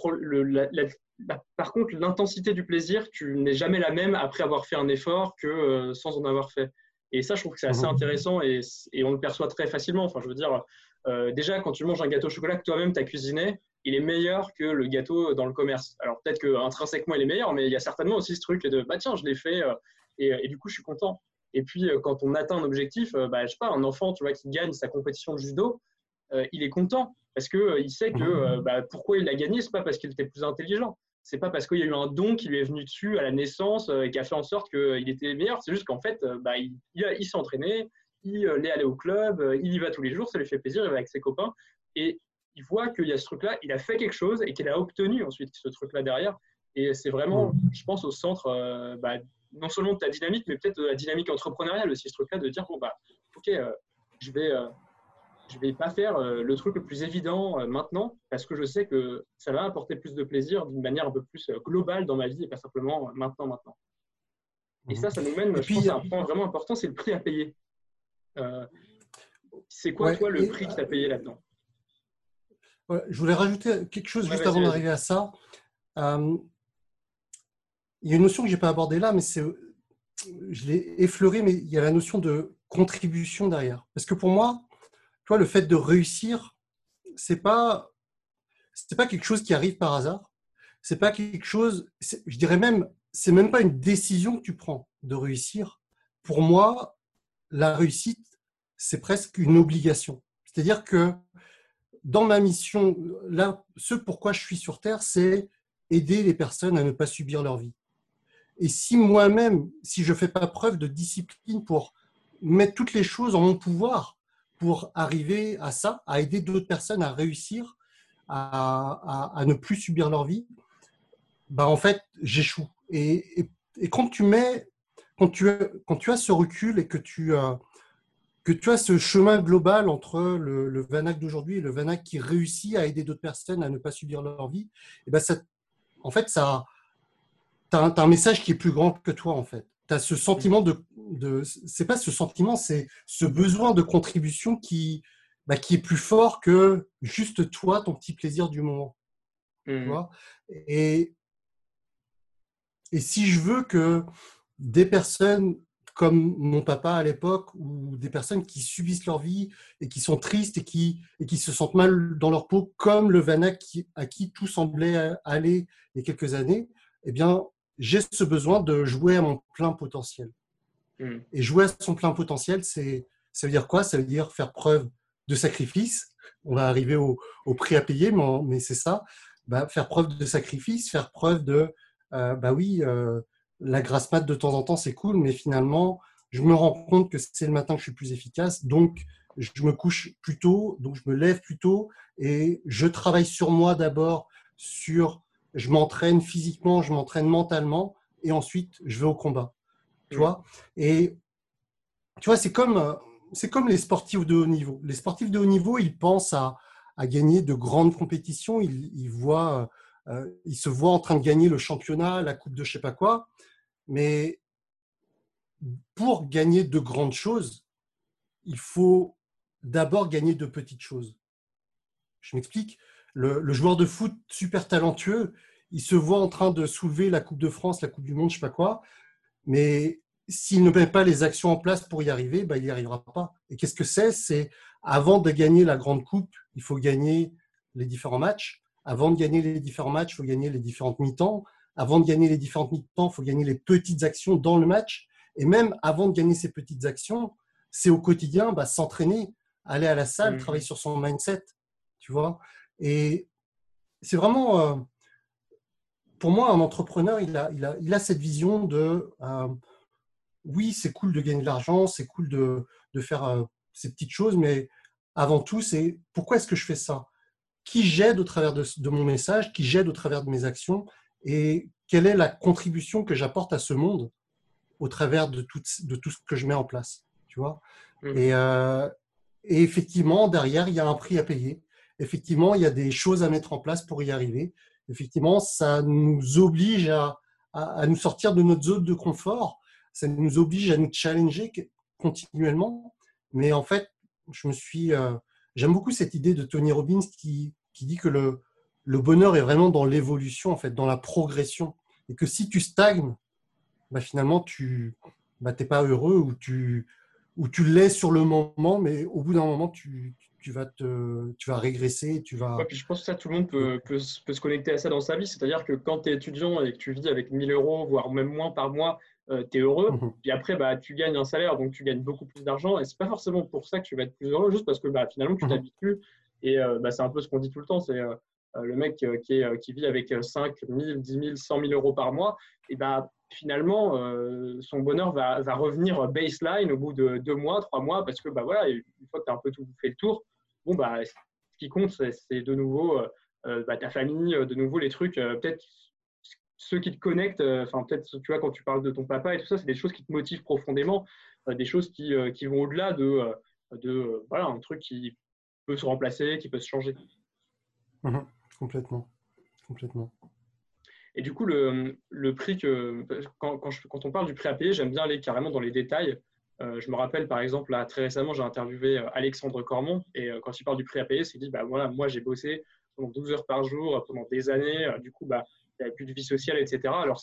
par contre, l'intensité du plaisir, tu n'es jamais la même après avoir fait un effort que euh, sans en avoir fait. Et ça, je trouve que c'est assez mhm. intéressant et, et, on le perçoit très facilement. Enfin, je veux dire, euh, déjà, quand tu manges un gâteau au chocolat que toi-même tu as cuisiné, il est meilleur que le gâteau dans le commerce. Alors, peut-être qu'intrinsèquement, il est meilleur, mais il y a certainement aussi ce truc de bah tiens, je l'ai fait et, et, du coup, je suis content. Et puis, quand on atteint un objectif, bah, je sais pas, un enfant tu vois, qui gagne sa compétition de judo, il est content parce qu'il euh, sait que euh, bah, pourquoi il a gagné, c'est pas parce qu'il était plus intelligent. C'est pas parce qu'il y a eu un don qui lui est venu dessus à la naissance euh, et qui a fait en sorte qu'il était meilleur. C'est juste qu'en fait, bah, il, il, s'est entraîné, il est allé au club, il y va tous les jours, ça lui fait plaisir, il va avec ses copains. Et il voit qu'il y a ce truc-là, il a fait quelque chose et qu'il a obtenu ensuite ce truc-là derrière. Et c'est vraiment, je pense, au centre, bah, non seulement de ta dynamique, mais peut-être de la dynamique entrepreneuriale aussi, ce truc-là, de dire, bon, bah, ok, je vais je vais pas faire euh, le truc le plus évident euh, maintenant parce que je sais que ça va apporter plus de plaisir d'une manière un peu plus euh, globale dans ma vie et pas simplement maintenant, maintenant. Et ça, ça nous mène, je pense, à un point vraiment important, c'est le prix à payer. c'est quoi, toi, le prix que tu as payé là-dedans? Je voulais rajouter quelque chose juste avant d'arriver à ça. il y a une notion que je n'ai pas abordée là, mais c'est, je l'ai effleurée, mais il y a la notion de contribution derrière. Parce que pour moi, toi, le fait de réussir, c'est pas c'est pas quelque chose qui arrive par hasard. C'est pas quelque chose, je dirais même, c'est même pas une décision que tu prends de réussir. Pour moi, la réussite, c'est presque une obligation. C'est-à-dire que dans ma mission, là, ce pourquoi je suis sur Terre, c'est aider les personnes à ne pas subir leur vie. Et si moi-même, si je fais pas preuve de discipline pour mettre toutes les choses en mon pouvoir pour arriver à ça, à aider d'autres personnes à réussir, à, ne plus subir leur vie, bah en fait, j'échoue. Et, quand tu mets, quand tu, as ce recul et que tu, as ce chemin global entre le, le d'aujourd'hui et le Vanak qui réussit à aider d'autres personnes à ne pas subir leur vie, ça, en fait, ça, tu as, un message qui est plus grand que toi, en fait tu as ce sentiment de, de c'est pas ce sentiment, c'est ce besoin de contribution qui, bah, qui est plus fort que juste toi, ton petit plaisir du moment. Tu mmh. vois? Et, et si je veux que des personnes comme mon papa à l'époque, ou des personnes qui subissent leur vie et qui sont tristes et qui, et qui se sentent mal dans leur peau, comme le Vanak à qui tout semblait aller il y a quelques années, eh bien, j'ai ce besoin de jouer à mon plein potentiel. Hmm. Et jouer à son plein potentiel, c'est, ça veut dire quoi? Ça veut dire faire preuve de sacrifice. On va arriver au, prix à payer, mais, c'est ça. Bah, faire preuve de sacrifice, faire preuve de, euh, bah oui, euh, la grasse mat de temps en temps, c'est cool, mais finalement, je me rends compte que c'est le matin que je suis plus efficace, donc je me couche plus tôt, donc je me lève plus tôt et je travaille sur moi d'abord, sur je m'entraîne physiquement, je m'entraîne mentalement, et ensuite je vais au combat. Tu vois? Et tu vois, c'est comme, c'est comme les sportifs de haut niveau. Les sportifs de haut niveau, ils pensent à, à gagner de grandes compétitions, ils, ils voient, euh, ils se voient en train de gagner le championnat, la coupe de je sais pas quoi, mais pour gagner de grandes choses, il faut d'abord gagner de petites choses. Je m'explique le, joueur de foot super talentueux, il se voit en train de soulever la Coupe de France, la Coupe du Monde, je sais pas quoi, mais s'il ne met pas les actions en place pour y arriver, bah, il n'y arrivera pas. Et qu'est-ce que c'est? C'est avant de gagner la grande coupe, il faut gagner les différents matchs. Avant de gagner les différents matchs, il faut gagner les différentes mi-temps. Avant de gagner les différentes mi-temps, il faut gagner les petites actions dans le match. Et même avant de gagner ces petites actions, c'est au quotidien bah, s'entraîner, aller à la salle, mmh. travailler sur son mindset. Tu vois? Et c'est vraiment, euh, pour moi, un entrepreneur, il a, il a, il a cette vision de, euh, oui, c'est cool de gagner de l'argent, c'est cool de, de faire euh, ces petites choses, mais avant tout, c'est pourquoi est-ce que je fais ça? Qui j'aide au travers de, mon message? Qui j'aide au travers de mes actions? Et quelle est la contribution que j'apporte à ce monde au travers de tout, de tout ce que je mets en place? Tu vois? Mmh. et, euh, et, effectivement, derrière, il y a un prix à payer. Effectivement, il y a des choses à mettre en place pour y arriver. Effectivement, ça nous oblige à, à, nous sortir de notre zone de confort. Ça nous oblige à nous challenger continuellement. Mais en fait, je me suis, euh, j'aime beaucoup cette idée de Tony Robbins qui, qui dit que le, le bonheur est vraiment dans l'évolution, en fait, dans la progression. Et que si tu stagnes, bah, finalement, tu n'es bah, pas heureux ou tu, ou tu l'es sur le moment, mais au bout d'un moment, tu, tu, vas te, tu vas régresser. Tu vas... puis je pense que ça, tout le monde peut, peut, peut se connecter à ça dans sa vie. C'est-à-dire que quand tu es étudiant et que tu vis avec 1000 euros, voire même moins par mois, euh, tu es heureux. Mhm. Puis après, bah, tu gagnes un salaire, donc tu gagnes beaucoup plus d'argent. Et c'est pas forcément pour ça que tu vas être plus heureux, juste parce que bah, finalement, tu mhm. t'habitues. Et euh, bah, c'est un peu ce qu'on dit tout le temps. C'est euh, le mec qui, est, qui, vit avec 5 000, 10 000, 100 000 euros par mois. Et bah, finalement, son bonheur va, va, revenir baseline au bout de deux mois, trois mois, parce que bah, voilà, une fois que tu as un peu tout fait le tour, bon, bah, ce qui compte, c'est de nouveau bah, ta famille, de nouveau les trucs, peut-être ceux qui te connectent, euh, enfin peut-être tu vois quand tu parles de ton papa et tout ça, c'est des choses qui te motivent profondément, euh, des choses qui, euh, qui vont au-delà de, de voilà un truc qui peut se remplacer, qui peut se changer. Mmh complètement, complètement. Et du coup, le, le prix que quand, quand, je, quand, on parle du prix à payer, j'aime bien aller carrément dans les détails. Je me rappelle par exemple là, très récemment, j'ai interviewé Alexandre Cormont et quand il parle du prix à payer, c'est dit bah voilà, moi j'ai bossé pendant 12 heures par jour pendant des années. du coup, bah il n'avait plus de vie sociale, etc. Alors,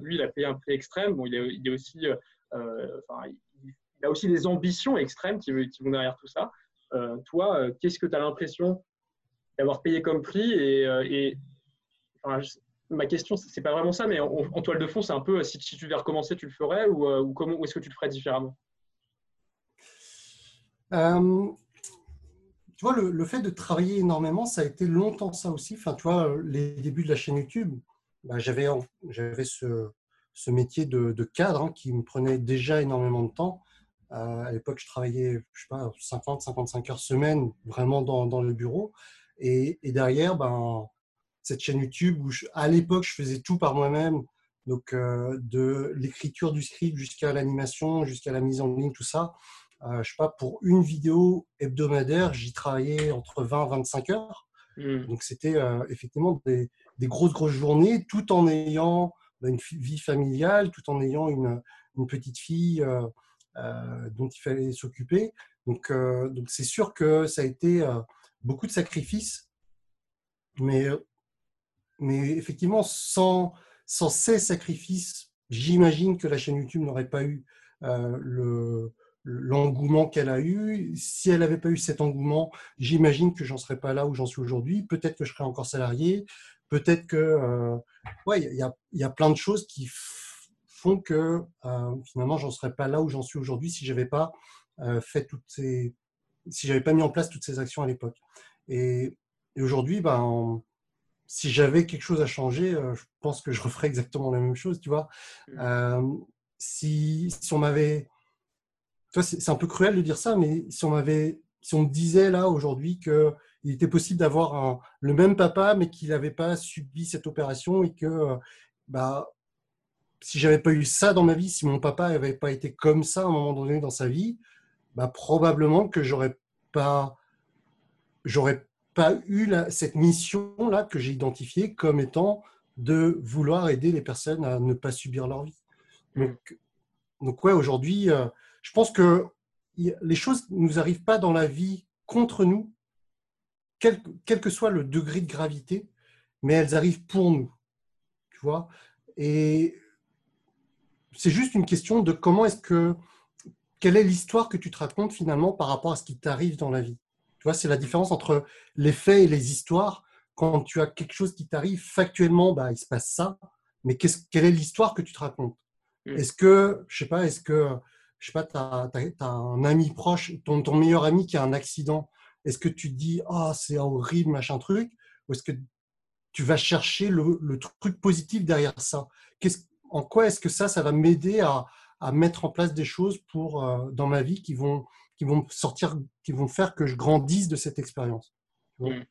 lui, il a payé un prix extrême. Bon, il, est, il est aussi, euh, euh, enfin, il, a aussi des ambitions extrêmes qui, qui vont derrière tout ça. Euh, toi, qu'est-ce que tu as l'impression d'avoir payé comme prix Et, ma question, c'est pas vraiment ça, mais en, toile de fond, c'est un peu si, tu devais recommencer, tu le ferais ou comment, ou est-ce que tu le ferais différemment? Tu vois, le, fait de travailler énormément, ça a été longtemps ça aussi. Enfin, tu vois, les débuts de la chaîne YouTube, bah, j'avais, j'avais ce, métier de, cadre hein, qui me prenait déjà énormément de temps. Euh, à l'époque, je travaillais, je sais pas, 50, 55 heures semaine, vraiment dans, le bureau. Et, et, derrière, ben, cette chaîne YouTube où à l'époque, je faisais tout par moi-même, donc euh, de l'écriture du script jusqu'à l'animation, jusqu'à la mise en ligne, tout ça. Euh, je sais pas, pour une vidéo hebdomadaire, j'y travaillais entre 20 et 25 heures. Hmm. Donc, c'était euh, effectivement des, des, grosses, grosses journées, tout en ayant bah, une vie familiale, tout en ayant une, une petite fille euh, euh dont il fallait s'occuper. Donc, donc c'est sûr que ça a été beaucoup de sacrifices, mais, mais effectivement, sans, sans ces sacrifices, j'imagine que la chaîne YouTube n'aurait pas eu le, l'engouement qu'elle a eu. Si elle n'avait pas eu cet engouement, j'imagine que j'en serais pas là où j'en suis aujourd'hui. Peut-être que je serais encore salarié. Peut-être que, euh, ouais, il y a, y a, plein de choses qui font que euh, finalement j'en serais pas là où j'en suis aujourd'hui si j'avais pas euh, fait toutes ces, si j'avais pas mis en place toutes ces actions à l'époque. Et, aujourd'hui, ben, si j'avais quelque chose à changer, je pense que je referais exactement la même chose, tu vois. Mmh. si, si on m'avait c'est un peu cruel de dire ça, mais si on m'avait, si on me disait là aujourd'hui qu'il était possible d'avoir le même papa, mais qu'il n'avait pas subi cette opération et que, bah, si j'avais pas eu ça dans ma vie, si mon papa n'avait pas été comme ça à un moment donné dans sa vie, bah, probablement que j'aurais pas, j'aurais pas eu cette mission là que j'ai identifiée comme étant de vouloir aider les personnes à ne pas subir leur vie. Donc, donc ouais, aujourd'hui, euh, je pense que les choses ne nous arrivent pas dans la vie contre nous, quel, que soit le degré de gravité, mais elles arrivent pour nous. Tu vois Et c'est juste une question de comment est-ce que. Quelle est l'histoire que tu te racontes finalement par rapport à ce qui t'arrive dans la vie Tu vois, c'est la différence entre les faits et les histoires. Quand tu as quelque chose qui t'arrive, factuellement, bah, il se passe ça, mais quelle est l'histoire que tu te racontes? Mmh. Est-ce que, je sais pas, est-ce que je sais pas, tu as, un ami proche, ton, ton meilleur ami qui a un accident, est-ce que tu te dis, ah, c'est horrible, machin truc, ou est-ce que tu vas chercher le, truc positif derrière ça? En quoi est-ce que ça, ça va m'aider à, mettre en place des choses pour, euh, dans ma vie qui vont, qui vont sortir, qui vont faire que je grandisse de cette expérience? Mm.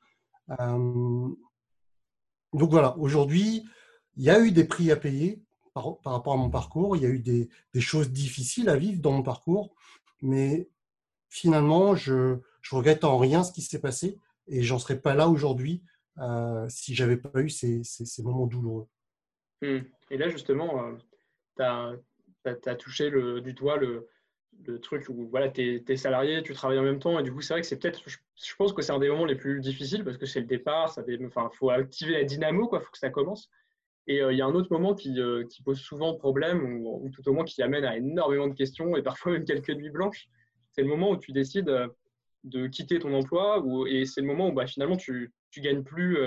Euh, donc voilà, aujourd'hui, il y a eu des prix à payer par, rapport à mon parcours, il y a eu des, choses difficiles à vivre dans mon parcours, mais finalement, je, ne regrette en rien ce qui s'est passé et j'en serais pas là aujourd'hui euh, si j'avais pas eu ces, moments douloureux. Mm. Et là, justement, euh, tu as, touché le, du doigt le, le truc où voilà, tu es, salarié, tu travailles en même temps, et du coup, c'est vrai que c'est peut-être, je, pense que c'est un des moments les plus difficiles parce que c'est le départ, ça enfin, faut activer la dynamo, il faut que ça commence. Et euh, il y a un autre moment qui, euh, pose souvent problème, ou, tout au moins qui amène à énormément de questions et [LAUGHS] parfois même quelques nuits blanches. C'est le moment où tu décides euh, de quitter ton emploi, ou, et c'est le moment où bah, finalement tu, tu gagnes plus.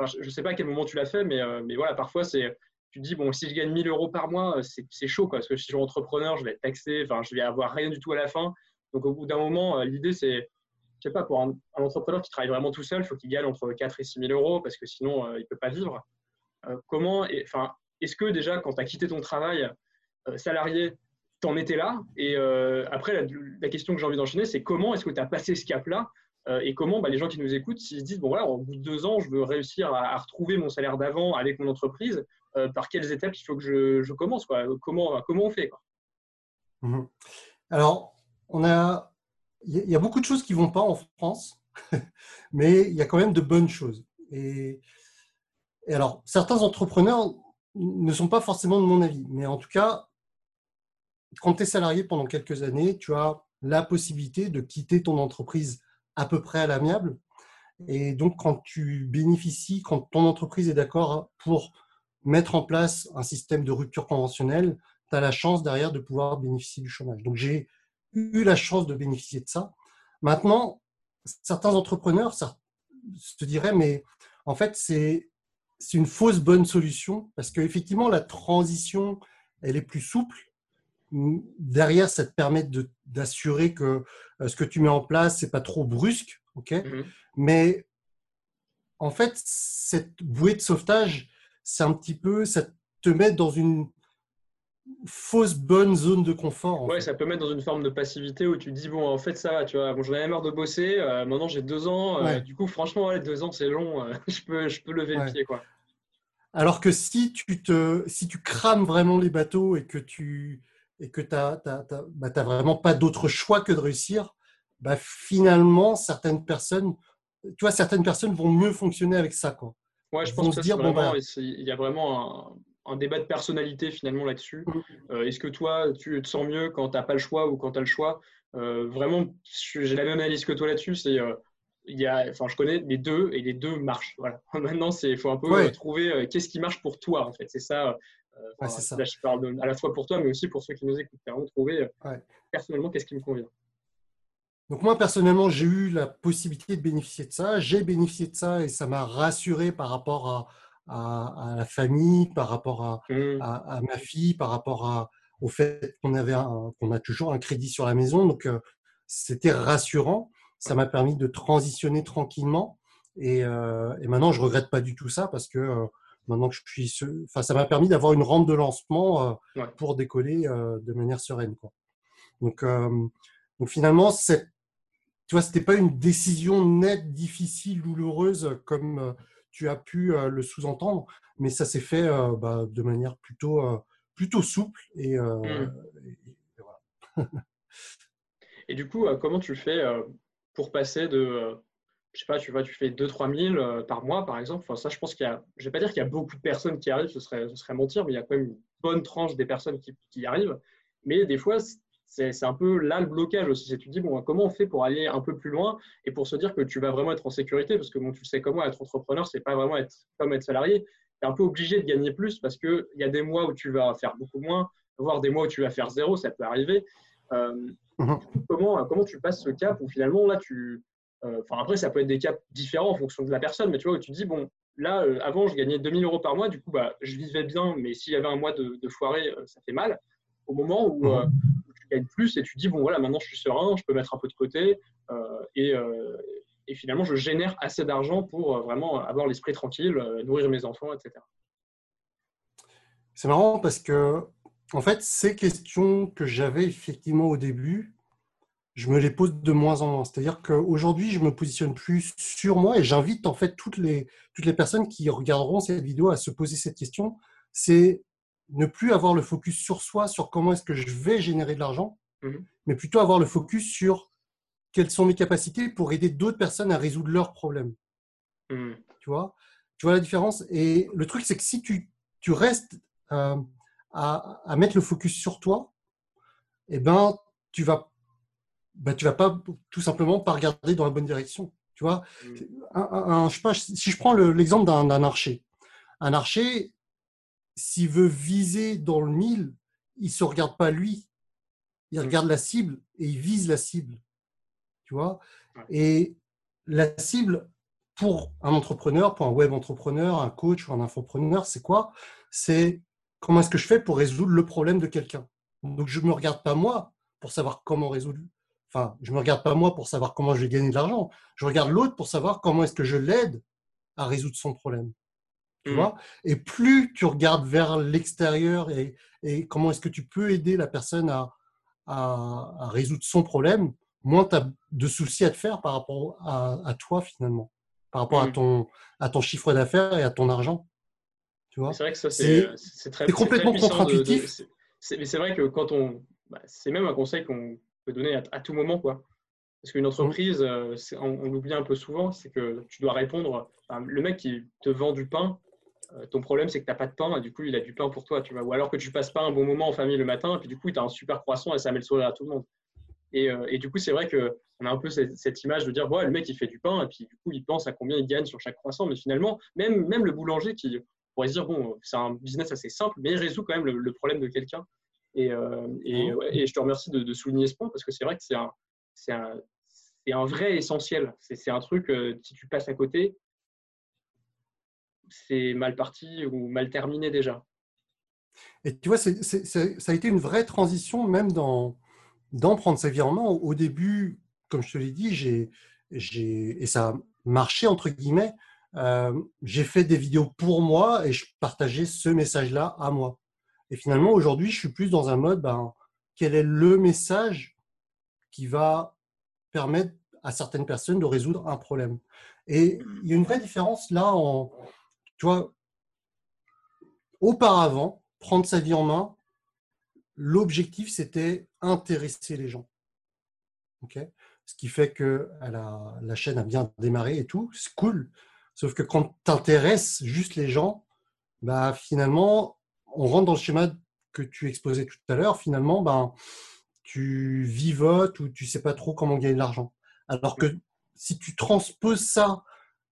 je ne sais pas à quel moment tu l'as fait, mais, mais voilà, parfois c'est tu dis, bon, si je gagne 1000 euros par mois, c'est chaud, quoi, parce que si je suis entrepreneur, je vais être taxé, enfin, je vais avoir rien du tout à la fin. Donc, au bout d'un moment, l'idée, c'est, je sais pas, pour un, entrepreneur qui travaille vraiment tout seul, il faut qu'il gagne entre 4 et 6 000 euros, parce que sinon, il ne peut pas vivre. Comment, enfin, est-ce que déjà, quand tu as quitté ton travail salarié, tu en étais là? Et après, la, question que j'ai envie d'enchaîner, c'est comment est-ce que tu as passé ce cap-là? Et comment bah, les gens qui nous écoutent, s'ils se disent, bon voilà, au bout de deux ans, je veux réussir à retrouver mon salaire d'avant avec mon entreprise, euh, par quelles étapes il faut que je, commence quoi? Comment, comment on fait quoi? Mhm. Alors, a, il y a beaucoup de choses qui vont pas en France, [LAUGHS] mais il y a quand même de bonnes choses. Et, et alors, certains entrepreneurs ne sont pas forcément de mon avis, mais en tout cas, quand tu es salarié pendant quelques années, tu as la possibilité de quitter ton entreprise à peu près à l'amiable. Et donc, quand tu bénéficies, quand ton entreprise est d'accord pour mettre en place un système de rupture conventionnelle, tu as la chance derrière de pouvoir bénéficier du chômage. Donc j'ai eu la chance de bénéficier de ça. Maintenant, certains entrepreneurs se diraient, mais en fait, c'est une fausse bonne solution parce qu'effectivement, la transition, elle est plus souple. Derrière, ça te permet d'assurer que euh, ce que tu mets en place, c'est pas trop brusque. ok? Mmh Mais en fait, cette bouée de sauvetage, c'est un petit peu, ça te met dans une fausse bonne zone de confort. Ouais, ça peut mettre dans une forme de passivité où tu dis bon, en fait, ça va, tu vois, bon, j'en avais marre de bosser, euh, maintenant j'ai deux ans, euh, du coup, franchement, deux ans c'est long, euh, [LAUGHS] je, peux, je peux lever le pied, quoi. Alors que si tu, te, si tu crames vraiment les bateaux et que tu et que tu n'as bah, vraiment pas d'autre choix que de réussir, bah, finalement, certaines personnes, tu vois, certaines personnes vont mieux fonctionner avec ça. Quoi. Ouais, je pense que dire, bah, il y a vraiment un, débat de personnalité finalement là-dessus. Mm. Euh, est-ce que toi, tu te sens mieux quand tu n'as pas le choix ou quand tu as le choix? Euh, Vraiment, j'ai la même analyse que toi là-dessus. C'est euh, il y a, enfin, je connais les deux et les deux marchent. Voilà. [LAUGHS] Maintenant, il faut un peu trouver qu'est-ce qui marche pour toi en fait. C'est ça. ça. Là, je parle à la fois pour toi, mais aussi pour ceux qui nous écoutent. Vraiment trouver personnellement qu'est-ce qui me convient. Donc moi, personnellement, j'ai eu la possibilité de bénéficier de ça. J'ai bénéficié de ça et ça m'a rassuré par rapport à, la famille, par rapport mmh. à, ma fille, par rapport au fait qu'on avait qu'on a toujours un crédit sur la maison. Donc euh, c'était rassurant. Ça m'a permis de transitionner tranquillement. Et, euh, maintenant, je regrette pas du tout ça parce que euh, maintenant que je suis, enfin, ça m'a permis d'avoir une rampe de lancement pour décoller de manière sereine. Quoi. Donc, donc finalement, cette tu vois, c'était pas une décision nette, difficile, douloureuse comme tu as pu euh, le sous-entendre, mais ça s'est fait euh, bah, de manière plutôt, plutôt souple et, mmh. voilà. et, du coup, comment tu fais pour passer de, je sais pas, tu vois, tu fais 2-3 000 par mois, par exemple? Enfin, ça, je pense qu'il y a, je vais pas dire qu'il y a beaucoup de personnes qui arrivent, ce serait, ce serait mentir, mais il y a quand même une bonne tranche des personnes qui, qui y arrivent. Mais des fois, c'est un peu là le blocage aussi. C'est tu te dis, bon, comment on fait pour aller un peu plus loin et pour se dire que tu vas vraiment être en sécurité? Parce que bon, tu sais comment être entrepreneur, c'est pas vraiment être comme être salarié. Tu es un peu obligé de gagner plus parce qu'il y a des mois où tu vas faire beaucoup moins, voire des mois où tu vas faire zéro, ça peut arriver. Euh, mhm. comment, comment tu passes ce cap où finalement, là, tu. Euh, enfin, après, ça peut être des caps différents en fonction de la personne, mais tu vois, où tu te dis, bon, là, euh, avant, je gagnais 2000 euros par mois, du coup, bah, je vivais bien, mais s'il y avait un mois de, de foiré, ça fait mal. Au moment où, mhm gagnes plus et tu dis, bon voilà, maintenant je suis serein, je peux mettre un peu de côté euh, et, euh, et, finalement je génère assez d'argent pour euh, vraiment avoir l'esprit tranquille, nourrir mes enfants, etc. C'est marrant parce que, en fait, ces questions que j'avais effectivement au début, je me les pose de moins en moins. C'est-à-dire qu'aujourd'hui, je me positionne plus sur moi et j'invite en fait toutes les, toutes les personnes qui regarderont cette vidéo à se poser cette question. C'est ne plus avoir le focus sur soi, sur comment est-ce que je vais générer de l'argent, mhm. mais plutôt avoir le focus sur quelles sont mes capacités pour aider d'autres personnes à résoudre leurs problèmes. Mhm. Tu vois? Tu vois la différence? Et le truc, c'est que si tu, tu restes euh, à, à, mettre le focus sur toi, eh ben, tu vas bah, tu vas pas tout simplement pas regarder dans la bonne direction. Tu vois, un, je si je prends l'exemple d'un archer, un archer, s'il veut viser dans le mille, il se regarde pas lui, il regarde la cible et il vise la cible. Tu vois, et la cible pour un entrepreneur, pour un web entrepreneur, un coach ou un infopreneur, c'est quoi? C'est comment est-ce que je fais pour résoudre le problème de quelqu'un? Donc je me regarde pas moi pour savoir comment résoudre Enfin, je ne me regarde pas moi pour savoir comment je vais gagner de l'argent. Je regarde l'autre pour savoir comment est-ce que je l'aide à résoudre son problème. Tu mmh. vois Et plus tu regardes vers l'extérieur et, comment est-ce que tu peux aider la personne à, à, résoudre son problème, moins tu as de soucis à te faire par rapport à, toi finalement, par rapport à, ton, à ton chiffre d'affaires et à ton argent. Tu vois C'est vrai que ça, c'est très C'est complètement contre-intuitif. Mais c'est vrai que quand on. Bah, c'est même un conseil qu'on donner à, tout moment. Quoi. Parce qu'une entreprise, euh, on, l'oublie un peu souvent, c'est que tu dois répondre. le mec qui te vend du pain, euh, ton problème, c'est que tu n'as pas de pain et du coup, il a du pain pour toi. Tu vois. Ou alors que tu passes pas un bon moment en famille le matin et puis du coup, tu as un super croissant et ça met le sourire à tout le monde. Et, euh, et du coup, c'est vrai qu'on a un peu cette, image de dire ouais, le mec, il fait du pain et puis du coup, il pense à combien il gagne sur chaque croissant. Mais finalement, même, même le boulanger qui pourrait se dire bon, c'est un business assez simple, mais il résout quand même le problème de quelqu'un. Euh, mmh. Et, je te remercie de, souligner ce point parce que c'est vrai que c'est un, un, un, vrai essentiel. C'est un truc, euh, si tu passes à côté, c'est mal parti ou mal terminé déjà. Et tu vois, ça a été une vraie transition même dans, dans prendre sa vie. Au début, comme je te l'ai dit, j'ai, et ça a marché entre guillemets. Euh, j'ai fait des vidéos pour moi et je partageais ce message-là à moi. Et finalement, aujourd'hui, je suis plus dans un mode, ben, quel est le message qui va permettre à certaines personnes de résoudre un problème? Et il y a une vraie différence là en, tu vois, auparavant, prendre sa vie en main, l'objectif c'était intéresser les gens. ok? Ce qui fait que la, la chaîne a bien démarré et tout, c'est cool. Sauf que quand tu intéresses juste les gens, bah, finalement, on rentre dans le schéma que tu exposais tout à l'heure, finalement, ben, tu vivotes ou tu sais pas trop comment gagner de l'argent. Alors que si tu transposes ça,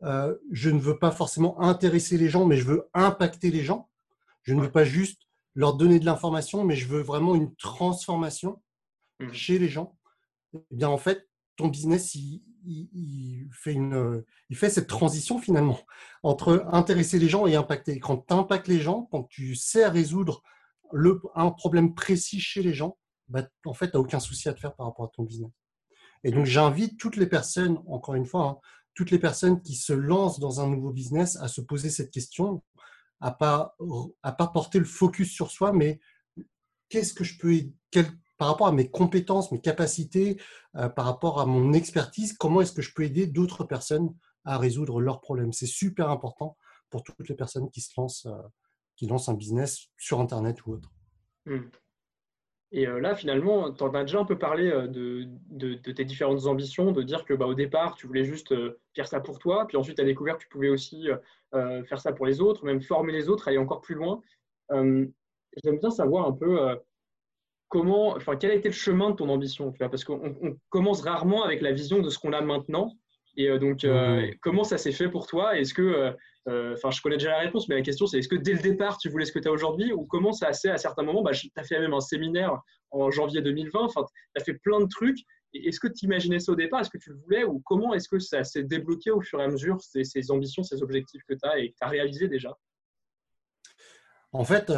euh, je ne veux pas forcément intéresser les gens, mais je veux impacter les gens. Je ne veux pas juste leur donner de l'information, mais je veux vraiment une transformation mmh. chez les gens. Eh bien, en fait, ton business, il, il, fait une, il fait cette transition finalement entre intéresser les gens et impacter. Quand tu impactes les gens, quand tu sais résoudre le, un problème précis chez les gens, bah, en fait, tu n'as aucun souci à te faire par rapport à ton business. Et donc, j'invite toutes les personnes, encore une fois, hein, toutes les personnes qui se lancent dans un nouveau business à se poser cette question, à pas, pas porter le focus sur soi, mais qu'est-ce que je peux, par rapport à mes compétences, mes capacités, euh, par rapport à mon expertise, comment est-ce que je peux aider d'autres personnes à résoudre leurs problèmes? C'est super important pour toutes les personnes qui se lancent, euh, qui lancent un business sur Internet ou autre. Hmm. Et euh, là, finalement, tu en as déjà un peu parlé de, de, tes différentes ambitions, de dire que bah, au départ, tu voulais juste faire ça pour toi, puis ensuite, tu as découvert que tu pouvais aussi faire ça pour les autres, même former les autres, aller encore plus loin. J'aime bien savoir un peu comment, enfin, quel a été le chemin de ton ambition Parce qu'on commence rarement avec la vision de ce qu'on a maintenant. Et euh, donc, euh, comment ça s'est fait pour toi? Est-ce que, euh, enfin, je connais déjà la réponse, mais la question c'est est-ce que dès le départ tu voulais ce que tu as aujourd'hui? Ou comment ça s'est à certains moments? Bah, Tu as fait même un séminaire en janvier 2020, enfin, tu as fait plein de trucs. Est-ce que tu imaginais ça au départ? Est-ce que tu le voulais? Ou comment est-ce que ça s'est débloqué au fur et à mesure, ces, ces ambitions, ces objectifs que tu as et que tu as réalisés déjà? En fait,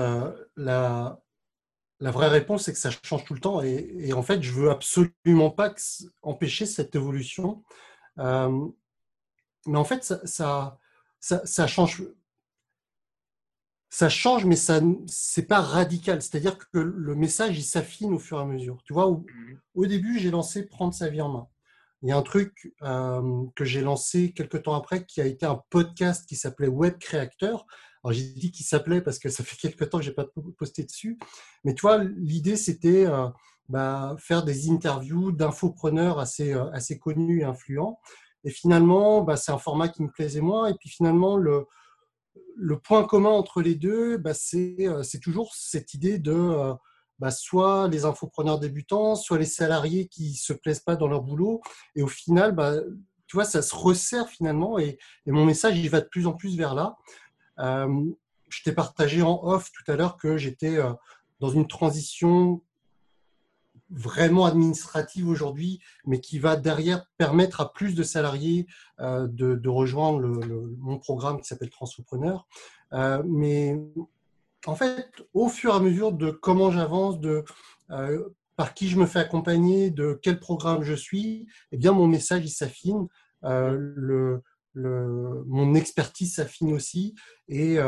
la, la vraie réponse, c'est que ça change tout le temps. Et, en fait, je veux absolument pas empêcher cette évolution. Euh, mais en fait, ça, ça, change. ça change, mais ça c'est pas radical. C'est-à-dire que le message, il s'affine au fur et à mesure. Tu vois, au, mmh. début, j'ai lancé Prendre sa vie en main. Il y a un truc euh, que j'ai lancé quelques temps après qui a été un podcast qui s'appelait Web Créateur. Alors j'ai dit qu'il s'appelait parce que ça fait [LAUGHS] quelques temps que j'ai pas posté dessus. Mais tu vois, l'idée c'était euh, bah, faire des interviews d'infopreneurs assez, euh, assez connus et influents. Et finalement, bah, c'est un format qui me plaisait moins. Et puis finalement, le, le point commun entre les deux, bah, euh, c'est toujours cette idée de euh, bah, soit les infopreneurs débutants, soit les salariés qui se plaisent pas dans leur boulot. Et au final, bah, tu vois, ça se resserre finalement. Et, mon message, il va de plus en plus vers là. Euh, je t'ai partagé en off tout à l'heure que j'étais dans une transition vraiment administrative aujourd'hui, mais qui va derrière permettre à plus de salariés euh, de, rejoindre mon programme qui s'appelle Transopreneur. Euh, mais en fait, au fur et à mesure de comment j'avance, de euh, par qui je me fais accompagner, de quel programme je suis, eh bien mon message il s'affine, mon expertise s'affine aussi, et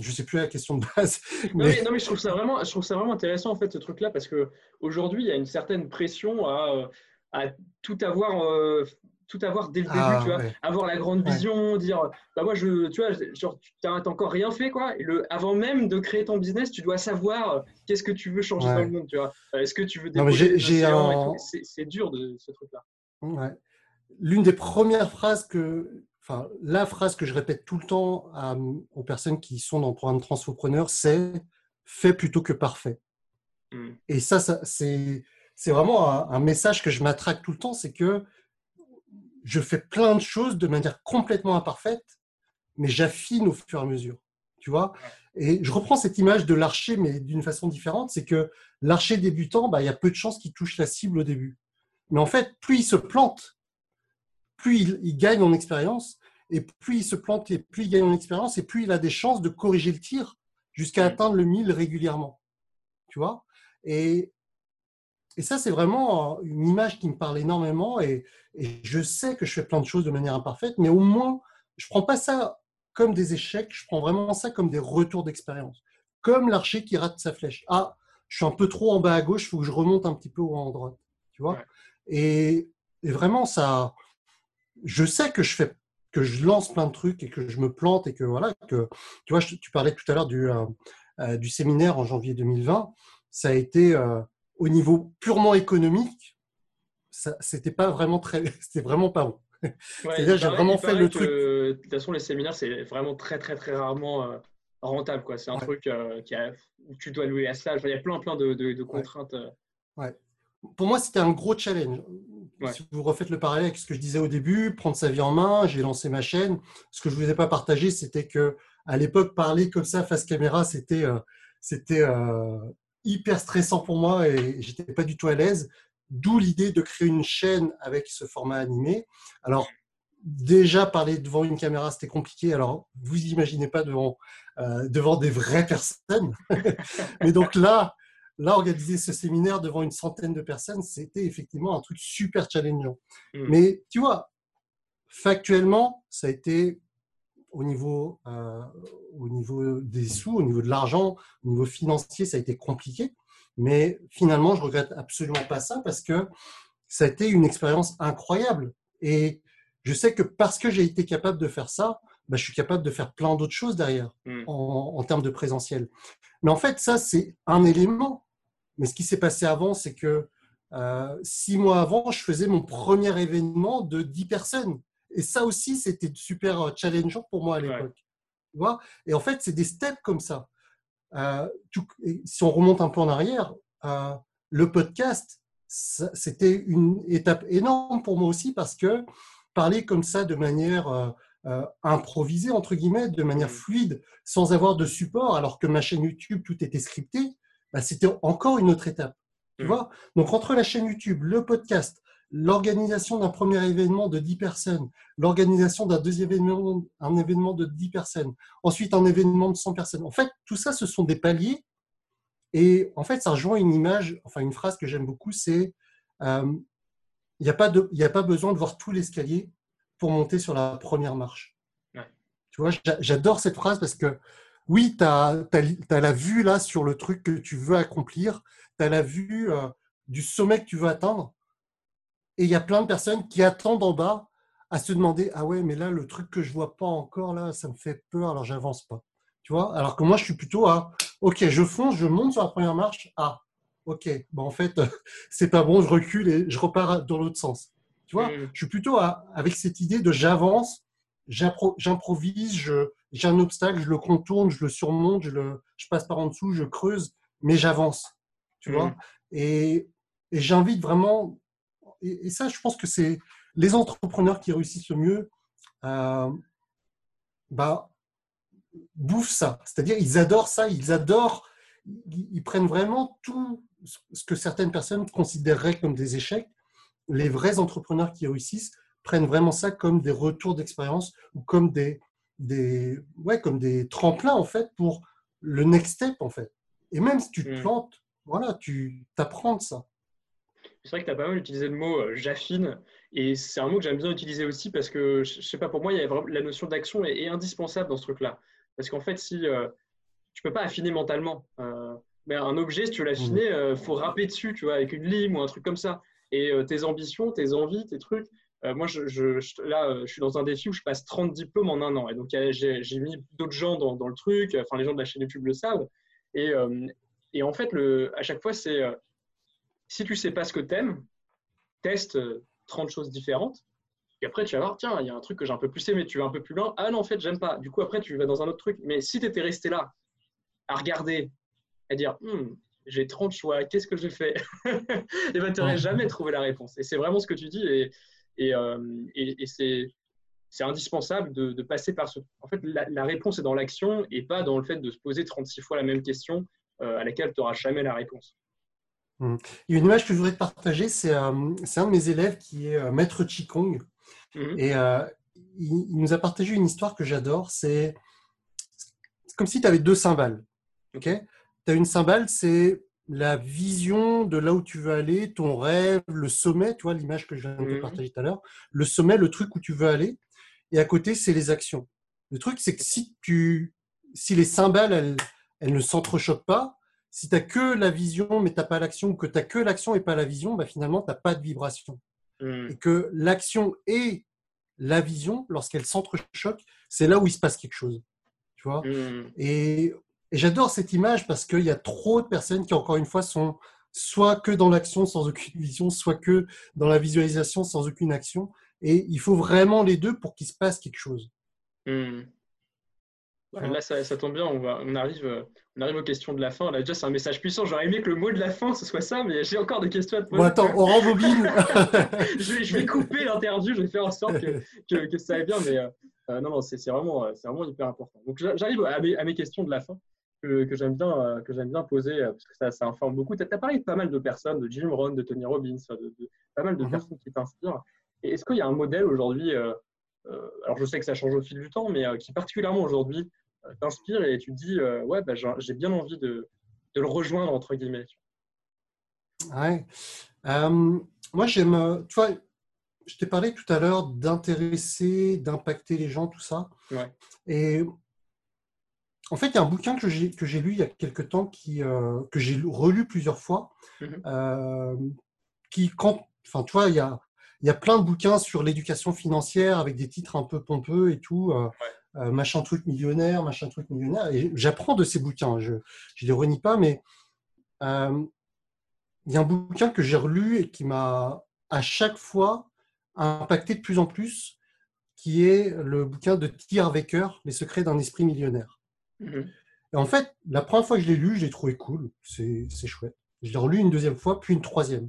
je sais plus la question de base. Mais... Non, mais, je trouve ça vraiment, je trouve ça vraiment intéressant en fait ce truc-là parce que aujourd'hui il y a une certaine pression à, euh, à tout avoir. Euh, tout avoir dès le début, ah, tu vois, avoir la grande vision, dire, bah moi je, tu vois, genre tu n'as encore rien fait quoi. Le, avant même de créer ton business, tu dois savoir euh, qu'est-ce que tu veux changer dans le monde, tu vois. Est-ce que tu veux développer un... C'est dur de ce truc-là. L'une des premières phrases que enfin, la phrase que je répète tout le temps aux personnes qui sont dans le programme Transfopreneur, c'est fait plutôt que parfait. Hmm. Et ça, c'est, vraiment un, message que je m'attraque tout le temps, c'est que je fais plein de choses de manière complètement imparfaite, mais j'affine au fur et à mesure. Tu vois Et je reprends cette image de l'archer, mais d'une façon différente, c'est que l'archer débutant, bah, il y a peu de chances qu'il touche la cible au début. Mais en fait, plus il se plante, plus il, gagne en expérience, et plus il se plante, et plus il gagne en expérience, et plus il a des chances de corriger le tir jusqu'à atteindre le 1000 régulièrement. Tu vois? Et, et ça, c'est vraiment une image qui me parle énormément, et, je sais que je fais plein de choses de manière imparfaite, mais au moins, je ne prends pas ça comme des échecs, je prends vraiment ça comme des retours d'expérience. Comme l'archer qui rate sa flèche. Ah, je suis un peu trop en bas à gauche, il faut que je remonte un petit peu en droite. Tu vois? Et, et, vraiment, ça, je sais que je fais que je lance plein de trucs et que je me plante et que voilà que tu vois tu parlais tout à l'heure du euh, euh, du séminaire en janvier 2020 ça a été euh, au niveau purement économique ça c'était pas vraiment très [LAUGHS] c'était vraiment pas bon. C'est-à-dire j'ai vraiment fait le truc. de toute façon les séminaires c'est vraiment très très très rarement rentable quoi. C'est un truc qui a, où tu dois louer la salle. Il y a plein plein de, de, contraintes ouais pour moi, c'était un gros challenge. Si vous refaites le parallèle avec ce que je disais au début, prendre sa vie en main, j'ai lancé ma chaîne. Ce que je ne vous ai pas partagé, c'était que à l'époque, parler comme ça face caméra, c'était euh, c'était euh, hyper stressant pour moi et j'étais pas du tout à l'aise. D'où l'idée de créer une chaîne avec ce format animé. Alors déjà parler devant une caméra, c'était compliqué. Alors vous imaginez pas devant euh, devant des vraies personnes. [LAUGHS] Mais donc là, là, organiser ce séminaire devant une centaine de personnes, c'était effectivement un truc super challengeant. Hmm. Mais tu vois, factuellement, ça a été au niveau, euh, au niveau des sous, au niveau de l'argent, au niveau financier, ça a été compliqué. Mais finalement, je regrette absolument pas ça parce que ça a été une expérience incroyable. Et je sais que parce que j'ai été capable de faire ça, bah, je suis capable de faire plein d'autres choses derrière en, en, termes de présentiel. Mais en fait, ça, c'est un élément. Mais ce qui s'est passé avant, c'est que euh, six mois avant, je faisais mon premier événement de 10 personnes. Et ça aussi, c'était super euh, challengeant pour moi à l'époque. vois? Et en fait, c'est des steps comme ça. Euh, si on remonte un peu en arrière, le podcast, c'était une étape énorme pour moi aussi parce que parler comme ça de manière improvisée, entre guillemets, de manière mmh. fluide, sans avoir de support, alors que ma chaîne YouTube, tout était scripté, bah, c'était encore une autre étape. Tu mm. vois Donc, entre la chaîne YouTube, le podcast, l'organisation d'un premier événement de 10 personnes, l'organisation d'un deuxième événement, un événement de 10 personnes, ensuite un événement de 100 personnes. En fait, tout ça, ce sont des paliers. Et en fait, ça rejoint une image, enfin une phrase que j'aime beaucoup, c'est euh, il n'y a, pas a pas besoin de voir tout l'escalier pour monter sur la première marche. Tu vois, j'adore cette phrase parce que oui, tu as, la vue là sur le truc que tu veux accomplir, tu as la vue euh, du sommet que tu veux atteindre. Et il y a plein de personnes qui attendent en bas à se demander Ah ouais, mais là, le truc que je vois pas encore, là, ça me fait peur, alors j'avance pas. Tu vois? Alors que moi, je suis plutôt à Ok, je fonce, je monte sur la première marche. Ah, ok, bon, en fait, [LAUGHS] c'est pas bon, je recule et je repars dans l'autre sens. Tu vois? Mmh. Je suis plutôt avec cette idée de j'avance, j'improvise, j'ai un obstacle, je le contourne, je le surmonte, je, le, je passe par en dessous, je creuse, mais j'avance. Tu vois mmh. Et, et j'invite vraiment, et, ça, je pense que c'est les entrepreneurs qui réussissent le mieux, euh, bah, bouffent ça. C'est-à-dire, ils adorent ça, ils adorent, ils, prennent vraiment tout ce que certaines personnes considéreraient comme des échecs. Les vrais entrepreneurs qui réussissent prennent vraiment ça comme des retours d'expérience ou comme des, des, ouais, comme des tremplins en fait pour le next step en fait. Et même si tu te mmh. plantes, voilà, tu apprends de ça. C'est vrai que tu as pas mal utilisé le mot euh, j'affine et c'est un mot que j'aime bien utiliser aussi parce que je, sais pas pour moi il y a vraiment, la notion d'action est, indispensable dans ce truc-là parce qu'en fait si euh, tu peux pas affiner mentalement euh, mais un objet si tu veux l'affiner il mmh. faut râper dessus tu vois avec une lime ou un truc comme ça et tes ambitions tes envies tes trucs moi, je, là, je suis dans un défi où je passe 30 diplômes en un an. Et donc, j'ai mis d'autres gens dans, dans, le truc. Enfin, les gens de la chaîne YouTube le savent. Et, et en fait, le, à chaque fois, c'est si tu sais pas ce que tu aimes, teste 30 choses différentes. Et après, tu vas voir, tiens, il y a un truc que j'ai un peu plus aimé, tu vas un peu plus loin. Ah non, en fait, j'aime pas. Du coup, après, tu vas dans un autre truc. Mais si tu étais resté là, à regarder, à dire, hmm, j'ai 30 choix, qu'est-ce que je fais? [LAUGHS] Et bien, tu n'aurais jamais trouvé la réponse. Et c'est vraiment ce que tu dis. Et, et, euh, et, c'est, c'est indispensable de, de, passer par ce. En fait, la, réponse est dans l'action et pas dans le fait de se poser 36 fois la même question euh, à laquelle tu n'auras jamais la réponse. Mmh. Il y a une image que je voudrais te partager, c'est euh, un de mes élèves qui est euh, maître Qigong. Mmh. Et euh, il, nous a partagé une histoire que j'adore. C'est comme si tu avais deux cymbales. tu as une cymbale, c'est la vision de là où tu veux aller, ton rêve, le sommet, tu vois, l'image que je viens de te mmh. partager tout à l'heure. Le sommet, le truc où tu veux aller. Et à côté, c'est les actions. Le truc, c'est que si, tu, si les cymbales, elles, elles ne s'entrechoquent pas, si tu n'as que la vision, mais tu n'as pas l'action, ou que tu n'as que l'action et pas la vision, bah, finalement, tu n'as pas de vibration. Hmm. Et que l'action et la vision, lorsqu'elles s'entrechoquent, c'est là où il se passe quelque chose. Tu vois? Hmm. Et, j'adore cette image parce qu'il y a trop de personnes qui, encore une fois, sont soit que dans l'action sans aucune vision, soit que dans la visualisation sans aucune action. Et il faut vraiment les deux pour qu'il se passe quelque chose. Hmm. Là, ça, tombe bien, on, va, on, arrive, euh, on arrive aux questions de la fin. Là, déjà, c'est un message puissant. J'aurais aimé que le mot de la fin, ce soit ça, mais j'ai encore des questions à te poser. Bon, attends, on rembobine. [LAUGHS] je, je, vais couper l'interview, je vais faire en sorte que, que, ça aille bien, mais euh, euh, non, non, c'est vraiment, vraiment hyper important. Donc, j'arrive à, à, mes questions de la fin que, que j'aime bien, que bien poser, parce que ça, ça informe beaucoup. Tu as, parlé de pas mal de personnes, de Jim Rohn, de Tony Robbins, de, pas mal de mhm. personnes qui t'inspirent. Est-ce qu'il y a un modèle aujourd'hui euh, alors je sais que ça change au fil du temps, mais euh, qui particulièrement aujourd'hui euh, t'inspire et tu te dis, ouais, bah, j'ai bien envie de, le rejoindre, entre guillemets. Ouais. moi, j'aime, tu vois, je t'ai parlé tout à l'heure d'intéresser, d'impacter les gens, tout ça. Ouais. Et en fait, il y a un bouquin que j'ai, que j'ai lu il y a quelques temps, qui, que j'ai relu plusieurs fois, mmh qui, quand, enfin, tu vois, il y a, il y a plein de bouquins sur l'éducation financière avec des titres un peu pompeux et tout. Euh, euh, machin truc millionnaire, machin truc millionnaire. Et j'apprends de ces bouquins, je ne les renie pas, mais euh, il y a un bouquin que j'ai relu et qui m'a à chaque fois impacté de plus en plus, qui est le bouquin de T. Wecker, Les secrets d'un esprit millionnaire. Mmh et en fait, la première fois que je l'ai lu, je l'ai trouvé cool, c'est chouette. Je l'ai relu une deuxième fois, puis une troisième.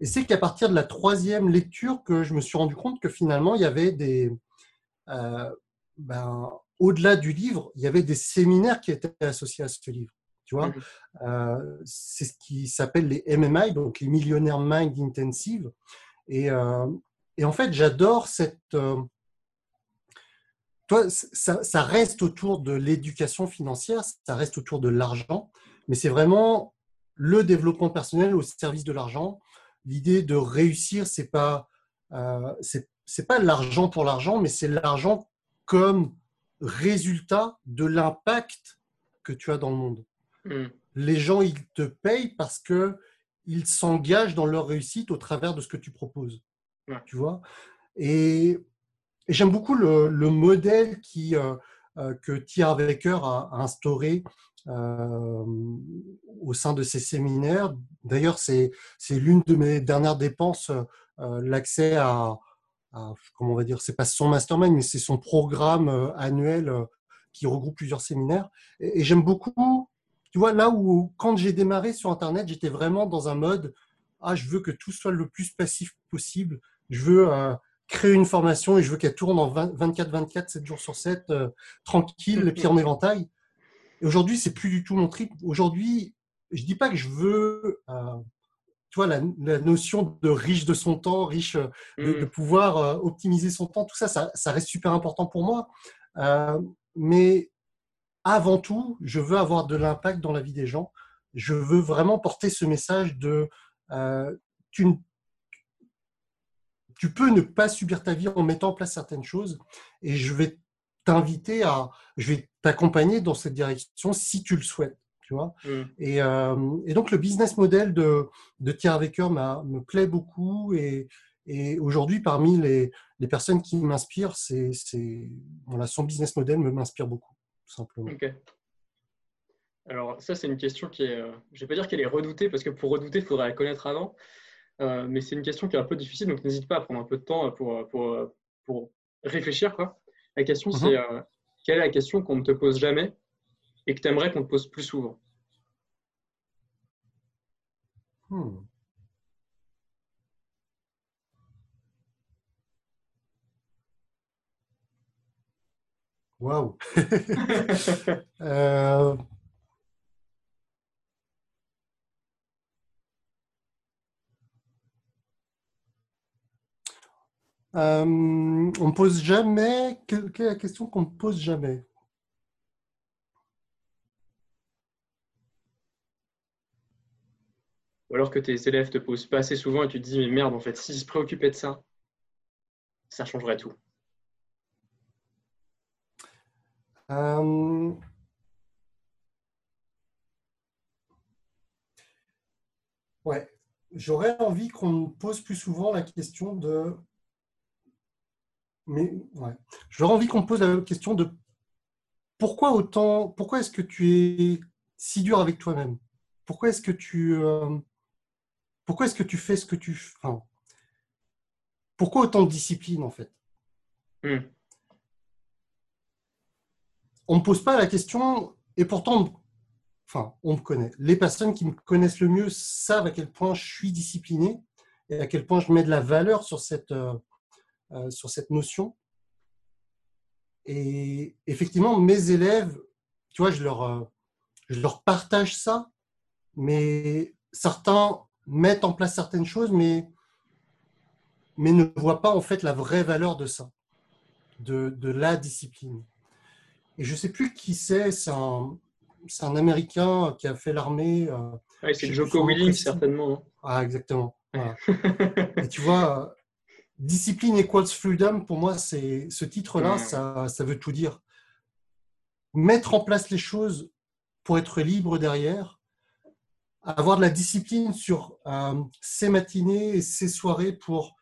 Et c'est qu'à partir de la troisième lecture que je me suis rendu compte que finalement, il y avait des... Euh, ben, au-delà du livre, il y avait des séminaires qui étaient associés à ce livre. Tu vois, euh, c'est ce qui s'appelle les MMI, donc les Millionaires Mind Intensive. Et, euh, et en fait, j'adore cette. Toi, ça, ça, reste autour de l'éducation financière, ça reste autour de l'argent, mais c'est vraiment le développement personnel au service de l'argent. L'idée de réussir, c'est pas euh, c'est pas l'argent pour l'argent, mais c'est l'argent comme résultat de l'impact que tu as dans le monde. Hmm. Les gens, ils te payent parce que ils s'engagent dans leur réussite au travers de ce que tu proposes. Tu vois? Et, j'aime beaucoup le, modèle euh, euh, que Thierry Becker a, instauré euh, au sein de ses séminaires. D'ailleurs, c'est l'une de mes dernières dépenses, l'accès à, comment on va dire, c'est pas son mastermind, mais c'est son programme annuel qui regroupe plusieurs séminaires. et j'aime beaucoup tu vois, là où quand j'ai démarré sur Internet, j'étais vraiment dans un mode, ah, je veux que tout soit le plus passif possible. Je veux créer une formation et je veux qu'elle tourne en 24-24, 7 jours sur 7, euh, tranquille, les pieds en éventail. Et aujourd'hui, c'est plus du tout mon trip. Aujourd'hui, je dis pas que je veux, euh, tu vois, la, notion de riche de son temps, riche de, mm. pouvoir optimiser son temps, tout ça, ça, ça, reste super important pour moi. mais avant tout, je veux avoir de l'impact dans la vie des gens. Je veux vraiment porter ce message de euh, tu, tu, peux ne pas subir ta vie en mettant en place certaines choses et je vais t'inviter à, je vais t'accompagner dans cette direction si tu le souhaites. Tu vois mm. et, euh, et, donc le business model de, de Thierry Wecker me plaît beaucoup et, et aujourd'hui, parmi les, les, personnes qui m'inspirent, c'est, voilà, son business model me m'inspire beaucoup simplement. Ok. Alors ça, c'est une question qui est, euh, je ne vais pas dire qu'elle est redoutée, parce que pour redouter, il faudrait la connaître avant, euh, mais c'est une question qui est un peu difficile, donc n'hésite pas à prendre un peu de temps pour, pour, pour réfléchir. Quoi. La question, c'est mhm. euh, quelle est la question qu'on ne te pose jamais et que tu aimerais qu'on te pose plus souvent? Hmm. Waouh [LAUGHS] euh... On ne pose jamais. Quelle, est la question qu'on ne pose jamais? Ou alors que tes élèves te posent pas assez souvent et tu te dis, mais merde, en fait, s'ils se préoccupaient de ça, ça changerait tout. Euh, ouais, j'aurais envie qu'on me pose plus souvent la question de. Mais ouais, j'aurais envie qu'on me pose la question de pourquoi autant. Pourquoi est-ce que tu es si dur avec toi-même? Pourquoi est-ce que tu. Euh, pourquoi est-ce que tu fais ce que tu. Enfin, pourquoi autant de discipline en fait? Hmm on ne pose pas la question, et pourtant, enfin, on me connaît. Les personnes qui me connaissent le mieux savent à quel point je suis discipliné et à quel point je mets de la valeur sur cette, euh, euh, sur cette notion. Et effectivement, mes élèves, tu vois, je leur, euh, je leur partage ça, mais certains mettent en place certaines choses, mais, mais ne voient pas en fait la vraie valeur de ça, de, de la discipline. Et je ne sais plus qui c'est, c'est un, un, Américain qui a fait l'armée. Euh, c'est Joko Williams, certainement. Ah, exactement. [LAUGHS] et tu vois, Discipline equals freedom, pour moi, c'est ce titre-là, ça, ça veut tout dire. Mettre en place les choses pour être libre derrière, avoir de la discipline sur euh, ses matinées et ses soirées pour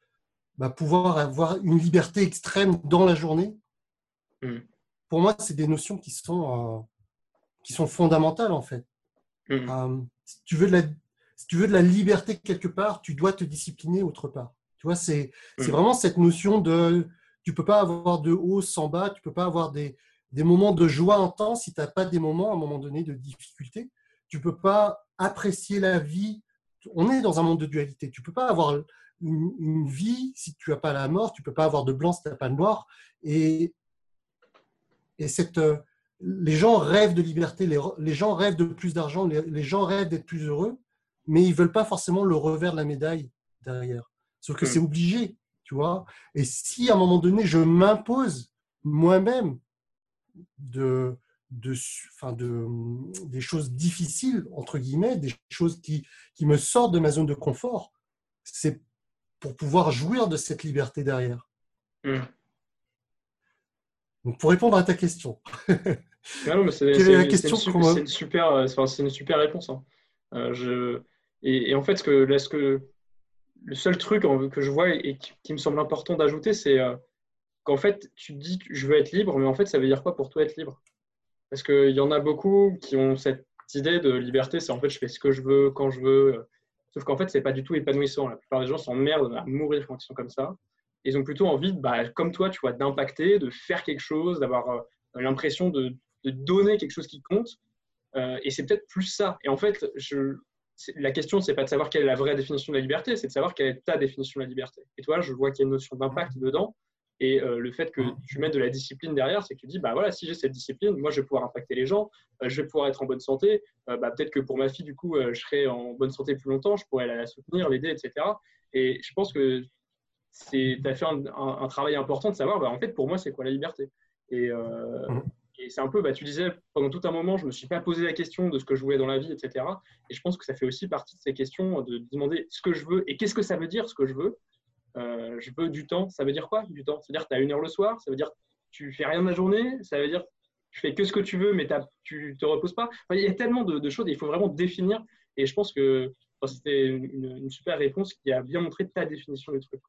bah, pouvoir avoir une liberté extrême dans la journée. Mm pour moi, c'est des notions qui sont, euh, qui sont fondamentales, en fait. Mm. Euh, si, tu veux de la, si tu veux de la liberté quelque part, tu dois te discipliner autre part. Tu vois, c'est mm. vraiment cette notion de tu peux pas avoir de haut sans bas, tu peux pas avoir des, des moments de joie intense si tu n'as pas des moments, à un moment donné, de difficulté. Tu peux pas apprécier la vie. On est dans un monde de dualité. Tu peux pas avoir une, une vie si tu n'as pas la mort. Tu peux pas avoir de blanc si tu n'as pas de noir. Et et cette, euh, les gens rêvent de liberté, les, gens rêvent de plus d'argent, les, gens rêvent d'être plus heureux, mais ils ne veulent pas forcément le revers de la médaille derrière. Sauf que c'est obligé, tu vois. Et si à un moment donné, je m'impose moi-même de, de, enfin de, des choses difficiles, entre guillemets, des choses qui, qui me sortent de ma zone de confort, c'est pour pouvoir jouir de cette liberté derrière. Mmh. pour répondre à ta question. c'est une, super, c'est une super réponse. Hein. je, et, en fait, ce que, là, ce que, le seul truc que je vois et, qui, me semble important d'ajouter, c'est qu'en fait, tu dis je veux être libre, mais en fait, ça veut dire quoi pour toi être libre? Parce qu'il y en a beaucoup qui ont cette idée de liberté, c'est en fait je fais ce que je veux, quand je veux. Sauf qu'en fait, c'est pas du tout épanouissant. La plupart des gens s'emmerdent à mourir quand ils sont comme ça. Ils ont plutôt envie, bah, comme toi, tu vois, d'impacter, de faire quelque chose, d'avoir euh, l'impression de, donner quelque chose qui compte. Euh, et c'est peut-être plus ça. Et en fait, je, la question, c'est pas de savoir quelle est la vraie définition de la liberté, c'est de savoir quelle est ta définition de la liberté. Et toi, je vois qu'il y a une notion d'impact dedans. Et euh, le fait que tu mettes de la discipline derrière, c'est que tu dis, bah voilà, si j'ai cette discipline, moi je vais pouvoir impacter les gens, je vais pouvoir être en bonne santé. bah, peut-être que pour ma fille, du coup, je serai en bonne santé plus longtemps, je pourrais la soutenir, l'aider, etc. Et je pense que tu as fait un, travail important de savoir, bah, en fait, pour moi, c'est quoi la liberté euh, mhm. Et, c'est un peu, bah, tu disais, pendant tout un moment, je ne me suis pas posé la question de ce que je voulais dans la vie, etc. Et je pense que ça fait aussi partie de ces questions de demander ce que je veux et qu'est-ce que ça veut dire ce que je veux. Euh, je veux du temps. Ça veut dire quoi du temps? C'est-à-dire que tu as une heure le soir Ça veut dire tu fais rien de la journée Ça veut dire tu fais que ce que tu veux, mais tu te reposes pas. il y a tellement de, choses et il faut vraiment définir. Et je pense que c'était une, super réponse qui a bien montré ta définition du truc.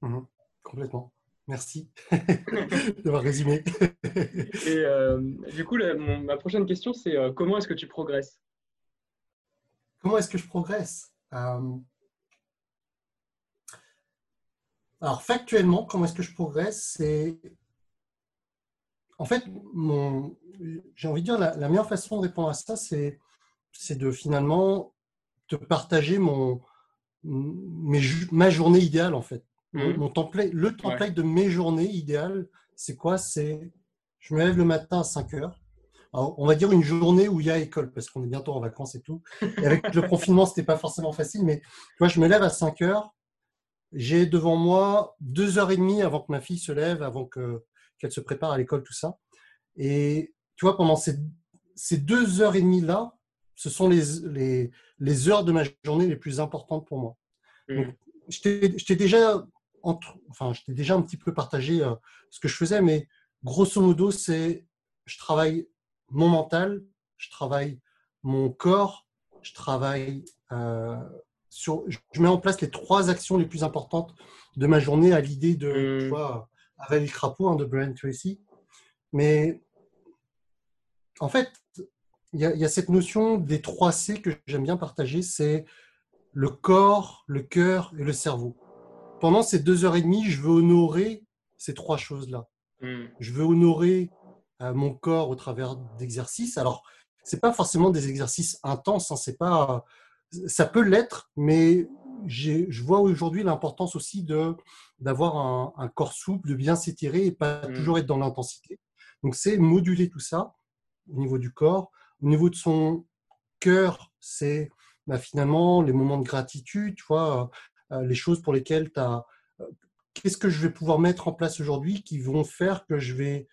Mhm. complètement. Merci [LAUGHS] d'avoir résumé. Et euh, du coup, ma prochaine question, c'est euh, comment est-ce que tu progresses? Comment est-ce que je progresse? Euh, Alors, factuellement, comment est-ce que je progresse? C'est. En fait, mon... j'ai envie de dire, la, meilleure façon de répondre à ça, c'est, c'est de finalement te partager mon, ma journée idéale, en fait. Mon, mhm. template, le template de mes journées idéales, c'est quoi? C'est je me lève le matin à 5 heures. on va dire une journée où il y a école, parce qu'on est bientôt en vacances et tout. Et avec le confinement, ce n'était pas forcément facile, mais tu je me lève à 5 heures. J'ai devant moi deux heures et demie avant que ma fille se lève, avant qu'elle se prépare à l'école, tout ça. Et tu vois, pendant ces, ces deux heures et demie là, ce sont les, les, les, heures de ma journée les plus importantes pour moi. Mhm. je t'ai déjà enfin, je t'ai déjà un petit peu partagé euh, ce que je faisais, mais grosso modo, c'est je travaille mon mental, je travaille mon corps, je travaille euh, sur, je mets en place les trois actions les plus importantes de ma journée à l'idée de, tu mmh. vois, avec le crapaud hein, de Brian Tracy. Mais en fait, il y, y, a cette notion des trois C que j'aime bien partager, c'est le corps, le cœur et le cerveau pendant ces deux heures et demie, je veux honorer ces trois choses-là. Hmm. Je veux honorer euh, mon corps au travers d'exercices. Alors, c'est pas forcément des exercices intenses, hein, c'est pas, ça peut l'être, mais je vois aujourd'hui l'importance aussi de d'avoir un, corps souple, de bien s'étirer et pas hmm. toujours être dans l'intensité. Donc, c'est moduler tout ça au niveau du corps. Au niveau de son cœur, c'est bah, finalement les moments de gratitude, tu vois, les choses pour lesquelles tu as... Euh, qu'est-ce que je vais pouvoir mettre en place aujourd'hui qui vont faire que je vais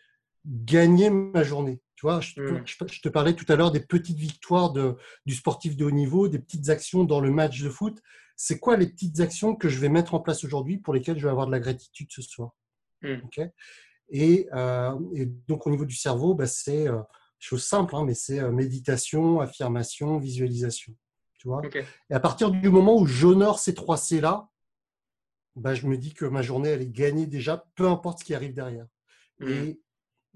gagner ma journée? Tu vois, je, mm. te parlais tout à l'heure des petites victoires de, du sportif de haut niveau, des petites actions dans le match de foot. C'est quoi les petites actions que je vais mettre en place aujourd'hui pour lesquelles je vais avoir de la gratitude ce soir? Mm. et, euh, et, donc au niveau du cerveau, bah, c'est euh, chose simple, hein, mais c'est méditation, affirmation, visualisation. Et à partir du moment où j'honore ces trois C-là, bah, je me dis que ma journée, elle est gagnée déjà, peu importe ce qui arrive derrière. Mmh. Et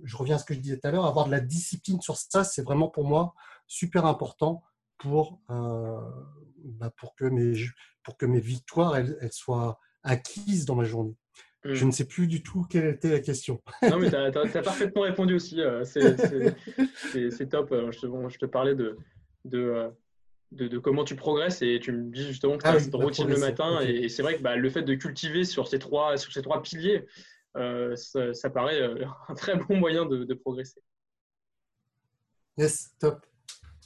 je reviens à ce que je disais tout à l'heure, avoir de la discipline sur ça, c'est vraiment pour moi super important pour, euh, bah, pour, que, mes, pour que mes victoires elles, soient acquises dans ma journée. Mmh. Je ne sais plus du tout quelle était la question. Non, mais tu as, parfaitement répondu aussi. Euh, c'est [LAUGHS] top. Euh, je te, je te parlais de, de, de, comment tu progresses et tu me dis justement que tu as cette routine le matin et, c'est vrai que bah, le fait de cultiver sur ces trois, sur ces trois piliers, euh, ça, paraît euh, [LAUGHS] un très bon moyen de, progresser. Yes, top.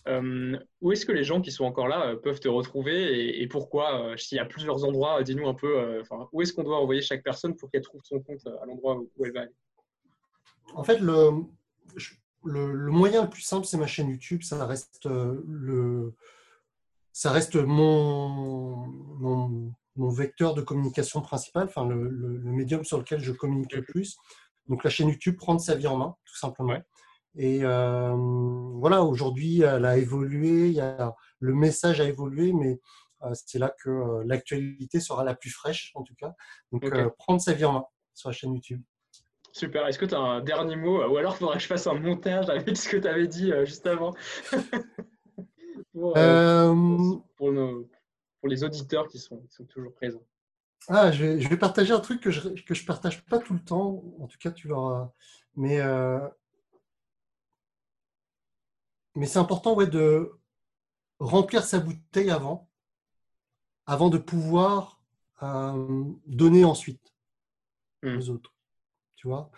Euh, où est-ce que les gens qui sont encore là peuvent te retrouver et, pourquoi S'il y a plusieurs endroits, dis-nous un peu où est-ce qu'on doit envoyer chaque personne pour qu'elle trouve son compte à l'endroit où elle va aller? En fait, le, le, le, moyen le plus simple, c'est ma chaîne YouTube. Ça reste le, ça reste mon, mon, vecteur de communication principal, enfin le, médium sur lequel je communique le plus. Donc la chaîne YouTube prendre sa vie en main, tout simplement. Et voilà, aujourd'hui, elle a évolué, il y a, le message a évolué, mais c'est là que l'actualité sera la plus fraîche, en tout cas. Donc, prendre sa vie en main sur la chaîne YouTube. Super. Est-ce que tu as un dernier mot Ou alors, il faudrait que je fasse un montage avec ce que tu avais dit juste avant? [LAUGHS] pour, pour, les auditeurs qui sont, sont toujours présents. Ah, je vais, je vais, partager un truc que je ne que je partage pas tout le temps. En tout cas, tu verras. Mais, mais c'est important ouais, de remplir sa bouteille avant, avant de pouvoir euh, donner ensuite hmm. aux autres. Tu vois?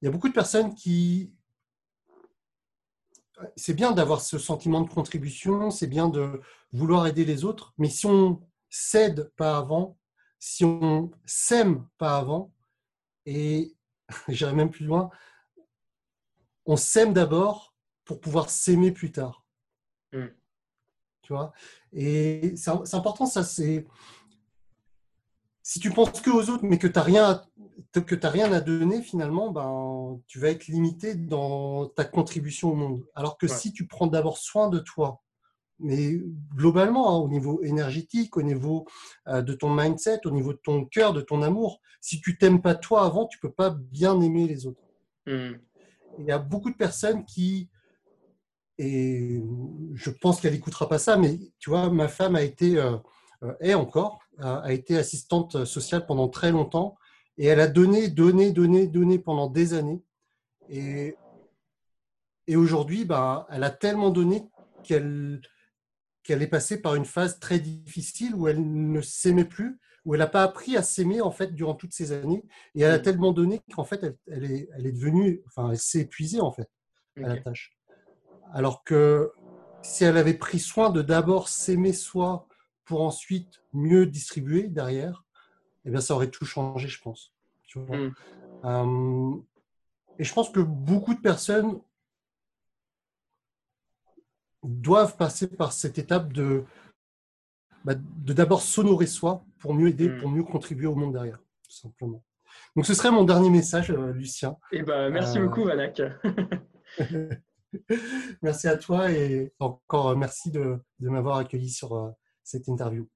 Il y a beaucoup de personnes qui. C'est bien d'avoir ce sentiment de contribution, c'est bien de vouloir aider les autres, mais si on cède pas avant, si on s'aime pas avant, et [LAUGHS] j'irai même plus loin, on s'aime d'abord pour pouvoir s'aimer plus tard. Hmm. Tu vois? Et c'est important, ça, c'est. Si tu penses que aux autres, mais que tu n'as rien, à, rien à donner, finalement, ben, tu vas être limité dans ta contribution au monde. Alors que si tu prends d'abord soin de toi, mais globalement, hein, au niveau énergétique, au niveau euh, de ton mindset, au niveau de ton cœur, de ton amour, si tu t'aimes pas toi avant, tu peux pas bien aimer les autres. Hmm. Il y a beaucoup de personnes qui et je pense qu'elle n'écoutera pas ça, mais tu vois, ma femme a été, euh, euh, est encore, a, été assistante sociale pendant très longtemps, et elle a donné, donné, donné, donné pendant des années. Et, et aujourd'hui, bah, elle a tellement donné qu'elle qu'elle est passée par une phase très difficile où elle ne s'aimait plus, où elle n'a pas appris à s'aimer en fait durant toutes ces années, et elle a mmh. tellement donné qu'en fait elle, est, elle est devenue, enfin elle s'est épuisée en fait à la tâche. Alors que si elle avait pris soin de d'abord s'aimer soi pour ensuite mieux distribuer derrière, eh bien, ça aurait tout changé, je pense. Hmm. Euh, et je pense que beaucoup de personnes doivent passer par cette étape de bah, de d'abord s'honorer soi pour mieux aider, hmm. pour mieux contribuer au monde derrière, tout simplement. Donc ce serait mon dernier message, euh, Lucien. Eh ben, merci euh, beaucoup, Vanak. [LAUGHS] merci à toi et encore merci de, m'avoir accueilli sur cette interview.